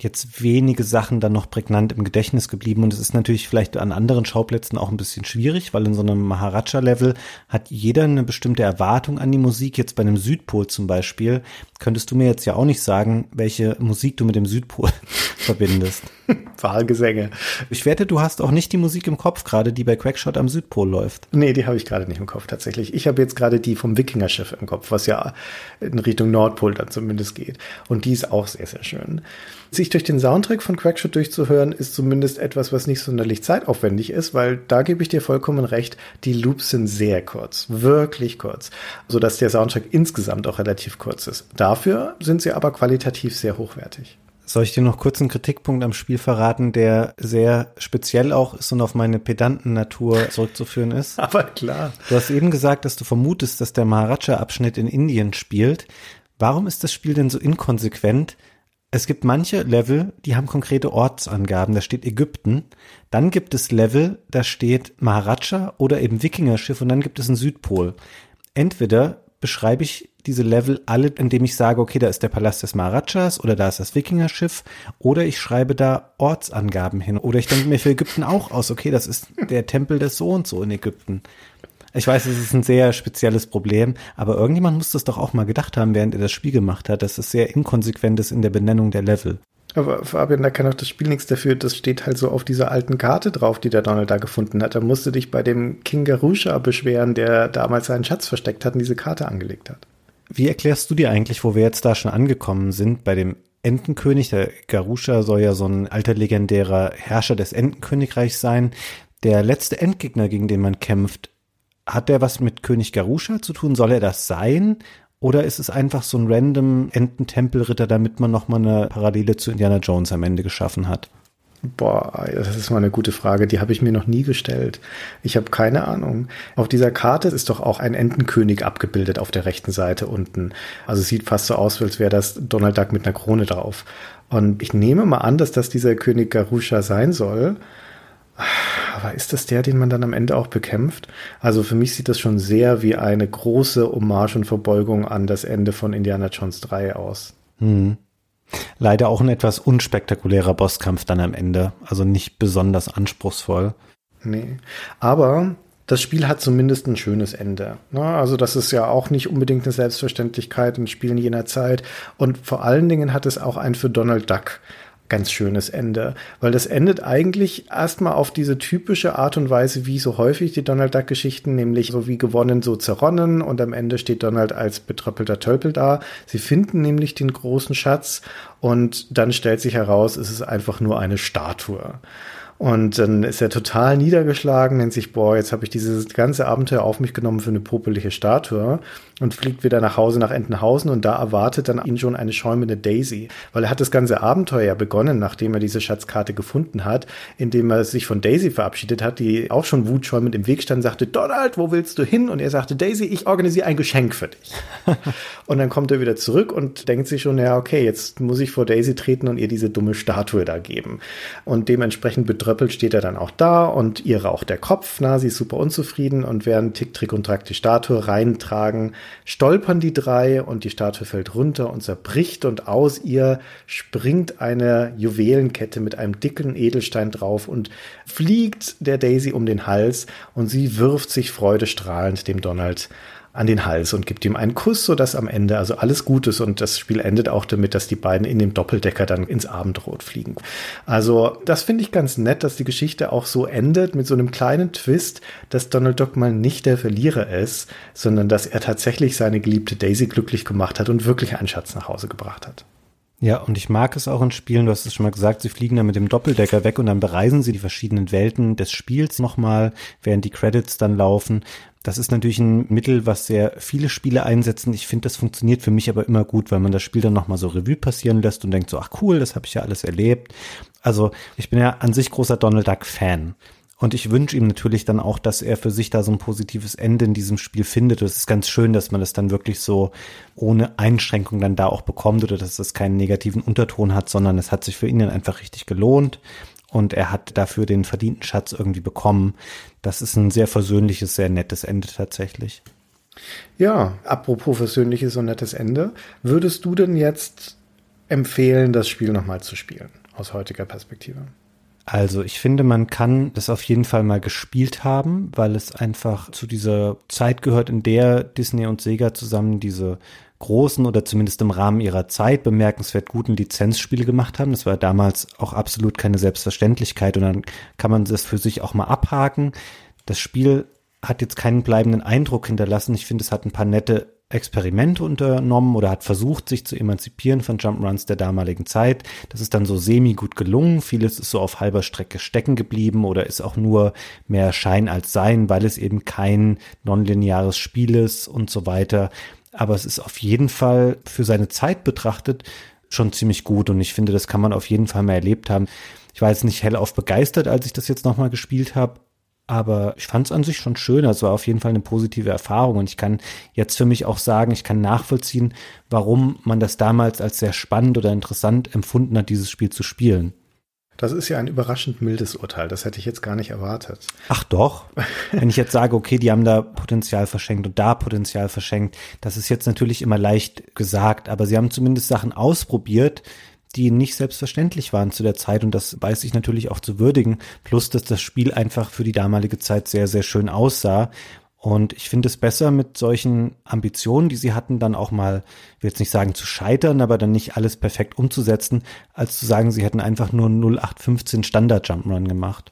jetzt wenige Sachen dann noch prägnant im Gedächtnis geblieben und es ist natürlich vielleicht an anderen Schauplätzen auch ein bisschen schwierig, weil in so einem Maharaja-Level hat jeder eine bestimmte Erwartung an die Musik. Jetzt bei einem Südpol zum Beispiel könntest du mir jetzt ja auch nicht sagen, welche Musik du mit dem Südpol verbindest. Wahlgesänge. Ich wette, du hast auch nicht die Musik im Kopf gerade, die bei Quackshot am Südpol läuft. Nee, die habe ich gerade nicht im Kopf tatsächlich. Ich habe jetzt gerade die vom Wikingerschiff im Kopf, was ja in Richtung Nordpol dann zumindest geht. Und die ist auch sehr, sehr schön. Sich durch den Soundtrack von Quackshot durchzuhören, ist zumindest etwas, was nicht sonderlich zeitaufwendig ist, weil da gebe ich dir vollkommen recht, die Loops sind sehr kurz, wirklich kurz, sodass der Soundtrack insgesamt auch relativ kurz ist. Dafür sind sie aber qualitativ sehr hochwertig. Soll ich dir noch kurz einen Kritikpunkt am Spiel verraten, der sehr speziell auch ist und auf meine pedanten Natur zurückzuführen ist? Aber klar. Du hast eben gesagt, dass du vermutest, dass der Maharaja-Abschnitt in Indien spielt. Warum ist das Spiel denn so inkonsequent? Es gibt manche Level, die haben konkrete Ortsangaben, da steht Ägypten. Dann gibt es Level, da steht Maharaja oder eben Wikingerschiff und dann gibt es einen Südpol. Entweder beschreibe ich diese Level alle, indem ich sage, okay, da ist der Palast des Maharajas oder da ist das Wikingerschiff oder ich schreibe da Ortsangaben hin oder ich denke mir für Ägypten auch aus, okay, das ist der Tempel des so und so in Ägypten. Ich weiß, es ist ein sehr spezielles Problem, aber irgendjemand muss das doch auch mal gedacht haben, während er das Spiel gemacht hat, dass es sehr inkonsequent ist in der Benennung der Level. Aber Fabian, da kann auch das Spiel nichts dafür. Das steht halt so auf dieser alten Karte drauf, die der Donald da gefunden hat. Da musst du dich bei dem King Garusha beschweren, der damals seinen Schatz versteckt hat und diese Karte angelegt hat. Wie erklärst du dir eigentlich, wo wir jetzt da schon angekommen sind, bei dem Entenkönig? Der Garusha soll ja so ein alter legendärer Herrscher des Entenkönigreichs sein. Der letzte Endgegner, gegen den man kämpft, hat der was mit König Garusha zu tun? Soll er das sein? Oder ist es einfach so ein random Ententempelritter, damit man nochmal eine Parallele zu Indiana Jones am Ende geschaffen hat? Boah, das ist mal eine gute Frage. Die habe ich mir noch nie gestellt. Ich habe keine Ahnung. Auf dieser Karte ist doch auch ein Entenkönig abgebildet auf der rechten Seite unten. Also sieht fast so aus, als wäre das Donald Duck mit einer Krone drauf. Und ich nehme mal an, dass das dieser König Garusha sein soll. Aber ist das der, den man dann am Ende auch bekämpft? Also für mich sieht das schon sehr wie eine große Hommage und Verbeugung an das Ende von Indiana Jones 3 aus. Hm. Leider auch ein etwas unspektakulärer Bosskampf dann am Ende. Also nicht besonders anspruchsvoll. Nee. Aber das Spiel hat zumindest ein schönes Ende. Ne? Also das ist ja auch nicht unbedingt eine Selbstverständlichkeit in Spielen jener Zeit. Und vor allen Dingen hat es auch ein für Donald Duck ganz schönes Ende, weil das endet eigentlich erstmal auf diese typische Art und Weise, wie so häufig die Donald Duck Geschichten, nämlich so wie gewonnen, so zerronnen und am Ende steht Donald als betröppelter Tölpel da. Sie finden nämlich den großen Schatz und dann stellt sich heraus, es ist einfach nur eine Statue. Und dann ist er total niedergeschlagen, nennt sich, boah, jetzt habe ich dieses ganze Abenteuer auf mich genommen für eine popelige Statue und fliegt wieder nach Hause nach Entenhausen und da erwartet dann ihn schon eine schäumende Daisy, weil er hat das ganze Abenteuer ja begonnen, nachdem er diese Schatzkarte gefunden hat, indem er sich von Daisy verabschiedet hat, die auch schon wutschäumend im Weg stand, sagte, Donald, wo willst du hin? Und er sagte, Daisy, ich organisiere ein Geschenk für dich. und dann kommt er wieder zurück und denkt sich schon, ja, okay, jetzt muss ich vor Daisy treten und ihr diese dumme Statue da geben. Und dementsprechend betröppelt steht er dann auch da und ihr raucht der Kopf, na, sie ist super unzufrieden und während Tick, Trick und Track die Statue reintragen, stolpern die drei und die Statue fällt runter und zerbricht und aus ihr springt eine Juwelenkette mit einem dicken Edelstein drauf und fliegt der Daisy um den Hals und sie wirft sich freudestrahlend dem Donald an den Hals und gibt ihm einen Kuss, sodass am Ende also alles gut ist und das Spiel endet auch damit, dass die beiden in dem Doppeldecker dann ins Abendrot fliegen. Also das finde ich ganz nett, dass die Geschichte auch so endet mit so einem kleinen Twist, dass Donald Duck mal nicht der Verlierer ist, sondern dass er tatsächlich seine geliebte Daisy glücklich gemacht hat und wirklich einen Schatz nach Hause gebracht hat. Ja, und ich mag es auch in Spielen, du hast es schon mal gesagt, sie fliegen dann mit dem Doppeldecker weg und dann bereisen sie die verschiedenen Welten des Spiels nochmal, während die Credits dann laufen. Das ist natürlich ein Mittel, was sehr viele Spiele einsetzen. Ich finde, das funktioniert für mich aber immer gut, weil man das Spiel dann nochmal so Revue passieren lässt und denkt so, ach cool, das habe ich ja alles erlebt. Also ich bin ja an sich großer Donald Duck Fan. Und ich wünsche ihm natürlich dann auch, dass er für sich da so ein positives Ende in diesem Spiel findet. Es ist ganz schön, dass man das dann wirklich so ohne Einschränkung dann da auch bekommt oder dass es keinen negativen Unterton hat, sondern es hat sich für ihn dann einfach richtig gelohnt und er hat dafür den verdienten Schatz irgendwie bekommen. Das ist ein sehr versöhnliches, sehr nettes Ende tatsächlich. Ja, apropos versöhnliches und nettes Ende, würdest du denn jetzt empfehlen, das Spiel nochmal zu spielen, aus heutiger Perspektive? Also ich finde, man kann das auf jeden Fall mal gespielt haben, weil es einfach zu dieser Zeit gehört, in der Disney und Sega zusammen diese großen oder zumindest im Rahmen ihrer Zeit bemerkenswert guten Lizenzspiele gemacht haben. Das war damals auch absolut keine Selbstverständlichkeit und dann kann man das für sich auch mal abhaken. Das Spiel hat jetzt keinen bleibenden Eindruck hinterlassen. Ich finde, es hat ein paar nette Experimente unternommen oder hat versucht, sich zu emanzipieren von Jump'n'Runs der damaligen Zeit. Das ist dann so semi gut gelungen. Vieles ist so auf halber Strecke stecken geblieben oder ist auch nur mehr Schein als Sein, weil es eben kein nonlineares Spiel ist und so weiter. Aber es ist auf jeden Fall für seine Zeit betrachtet schon ziemlich gut und ich finde, das kann man auf jeden Fall mal erlebt haben. Ich war jetzt nicht hellauf begeistert, als ich das jetzt nochmal gespielt habe, aber ich fand es an sich schon schön. Also war auf jeden Fall eine positive Erfahrung. Und ich kann jetzt für mich auch sagen, ich kann nachvollziehen, warum man das damals als sehr spannend oder interessant empfunden hat, dieses Spiel zu spielen. Das ist ja ein überraschend mildes Urteil. Das hätte ich jetzt gar nicht erwartet. Ach doch. Wenn ich jetzt sage, okay, die haben da Potenzial verschenkt und da Potenzial verschenkt, das ist jetzt natürlich immer leicht gesagt, aber sie haben zumindest Sachen ausprobiert, die nicht selbstverständlich waren zu der Zeit und das weiß ich natürlich auch zu würdigen. Plus, dass das Spiel einfach für die damalige Zeit sehr, sehr schön aussah. Und ich finde es besser, mit solchen Ambitionen, die sie hatten, dann auch mal, ich will jetzt nicht sagen zu scheitern, aber dann nicht alles perfekt umzusetzen, als zu sagen, sie hätten einfach nur 0815 Standard Jump'n'Run gemacht.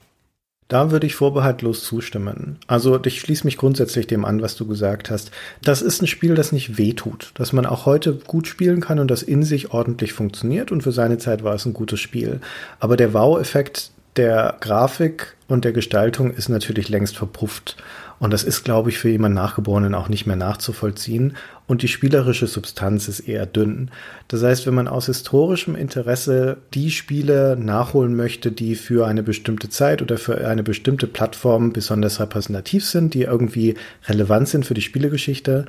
Da würde ich vorbehaltlos zustimmen. Also ich schließe mich grundsätzlich dem an, was du gesagt hast. Das ist ein Spiel, das nicht wehtut, dass man auch heute gut spielen kann und das in sich ordentlich funktioniert und für seine Zeit war es ein gutes Spiel. Aber der Wow-Effekt der Grafik und der Gestaltung ist natürlich längst verpufft. Und das ist, glaube ich, für jemanden Nachgeborenen auch nicht mehr nachzuvollziehen. Und die spielerische Substanz ist eher dünn. Das heißt, wenn man aus historischem Interesse die Spiele nachholen möchte, die für eine bestimmte Zeit oder für eine bestimmte Plattform besonders repräsentativ sind, die irgendwie relevant sind für die Spielegeschichte,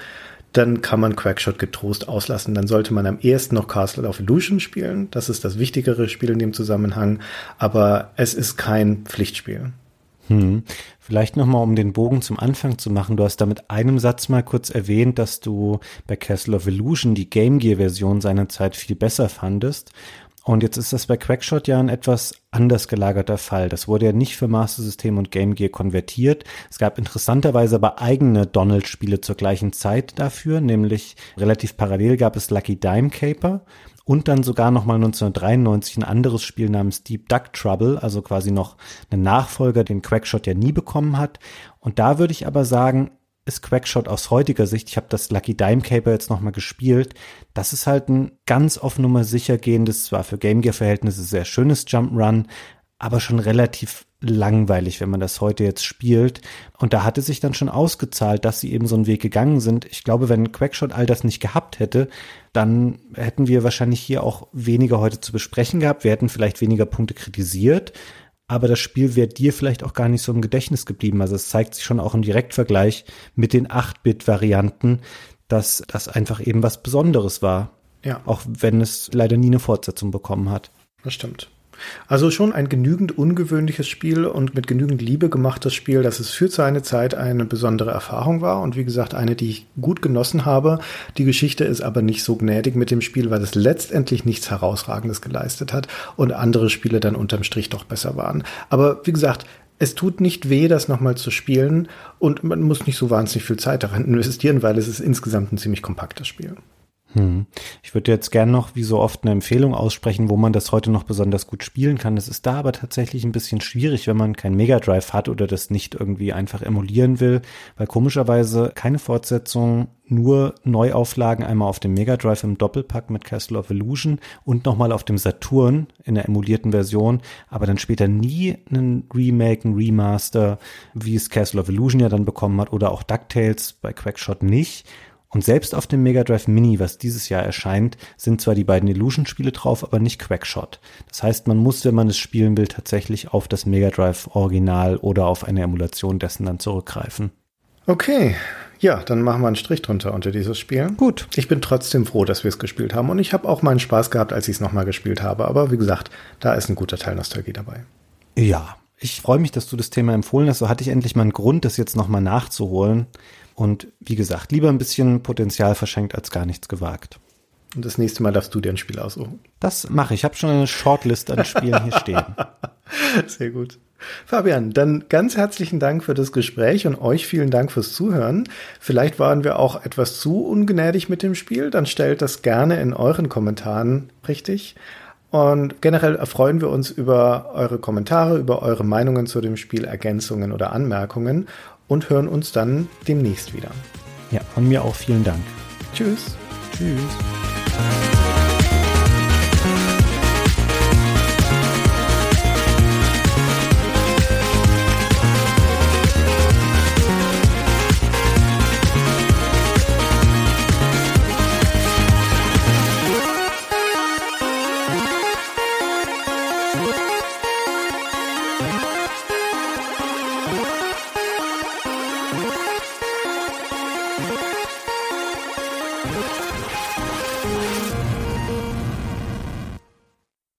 dann kann man Quackshot getrost auslassen. Dann sollte man am ehesten noch Castle of Illusion spielen. Das ist das wichtigere Spiel in dem Zusammenhang. Aber es ist kein Pflichtspiel. Hm. Vielleicht nochmal, um den Bogen zum Anfang zu machen. Du hast da mit einem Satz mal kurz erwähnt, dass du bei Castle of Illusion die Game Gear Version seinerzeit viel besser fandest. Und jetzt ist das bei Quackshot ja ein etwas anders gelagerter Fall. Das wurde ja nicht für Master System und Game Gear konvertiert. Es gab interessanterweise aber eigene Donald-Spiele zur gleichen Zeit dafür, nämlich relativ parallel gab es Lucky Dime Caper und dann sogar nochmal 1993 ein anderes Spiel namens Deep Duck Trouble, also quasi noch einen Nachfolger, den Quackshot ja nie bekommen hat. Und da würde ich aber sagen, ist Quackshot aus heutiger Sicht, ich habe das Lucky Dime Caper jetzt nochmal gespielt, das ist halt ein ganz auf Nummer sicher gehendes, zwar für Game Gear Verhältnisse sehr schönes Jump'n'Run, aber schon relativ langweilig, wenn man das heute jetzt spielt. Und da hatte sich dann schon ausgezahlt, dass sie eben so einen Weg gegangen sind. Ich glaube, wenn Quackshot all das nicht gehabt hätte, dann hätten wir wahrscheinlich hier auch weniger heute zu besprechen gehabt. Wir hätten vielleicht weniger Punkte kritisiert. Aber das Spiel wäre dir vielleicht auch gar nicht so im Gedächtnis geblieben. Also es zeigt sich schon auch im Direktvergleich mit den 8-Bit-Varianten, dass das einfach eben was Besonderes war. Ja. Auch wenn es leider nie eine Fortsetzung bekommen hat. Das stimmt. Also schon ein genügend ungewöhnliches Spiel und mit genügend Liebe gemachtes Spiel, dass es für seine Zeit eine besondere Erfahrung war und wie gesagt eine, die ich gut genossen habe. Die Geschichte ist aber nicht so gnädig mit dem Spiel, weil es letztendlich nichts Herausragendes geleistet hat und andere Spiele dann unterm Strich doch besser waren. Aber wie gesagt, es tut nicht weh, das nochmal zu spielen und man muss nicht so wahnsinnig viel Zeit daran investieren, weil es ist insgesamt ein ziemlich kompaktes Spiel. Hm. Ich würde jetzt gern noch, wie so oft, eine Empfehlung aussprechen, wo man das heute noch besonders gut spielen kann. Es ist da aber tatsächlich ein bisschen schwierig, wenn man kein Mega Drive hat oder das nicht irgendwie einfach emulieren will, weil komischerweise keine Fortsetzung, nur Neuauflagen einmal auf dem Mega Drive im Doppelpack mit Castle of Illusion und nochmal auf dem Saturn in der emulierten Version, aber dann später nie einen Remake, ein Remaster, wie es Castle of Illusion ja dann bekommen hat oder auch DuckTales bei Quackshot nicht. Und selbst auf dem Mega Drive Mini, was dieses Jahr erscheint, sind zwar die beiden Illusion-Spiele drauf, aber nicht Quackshot. Das heißt, man muss, wenn man es spielen will, tatsächlich auf das Mega Drive Original oder auf eine Emulation dessen dann zurückgreifen. Okay, ja, dann machen wir einen Strich drunter unter dieses Spiel. Gut. Ich bin trotzdem froh, dass wir es gespielt haben und ich habe auch meinen Spaß gehabt, als ich es nochmal gespielt habe. Aber wie gesagt, da ist ein guter Teil Nostalgie dabei. Ja, ich freue mich, dass du das Thema empfohlen hast. So hatte ich endlich mal einen Grund, das jetzt nochmal nachzuholen. Und wie gesagt, lieber ein bisschen Potenzial verschenkt als gar nichts gewagt. Und das nächste Mal darfst du dir ein Spiel aussuchen. Das mache ich. Ich habe schon eine Shortlist an Spielen hier stehen. Sehr gut. Fabian, dann ganz herzlichen Dank für das Gespräch und euch vielen Dank fürs Zuhören. Vielleicht waren wir auch etwas zu ungnädig mit dem Spiel. Dann stellt das gerne in euren Kommentaren richtig. Und generell erfreuen wir uns über eure Kommentare, über eure Meinungen zu dem Spiel, Ergänzungen oder Anmerkungen und hören uns dann demnächst wieder. Ja, von mir auch vielen Dank. Tschüss. Tschüss.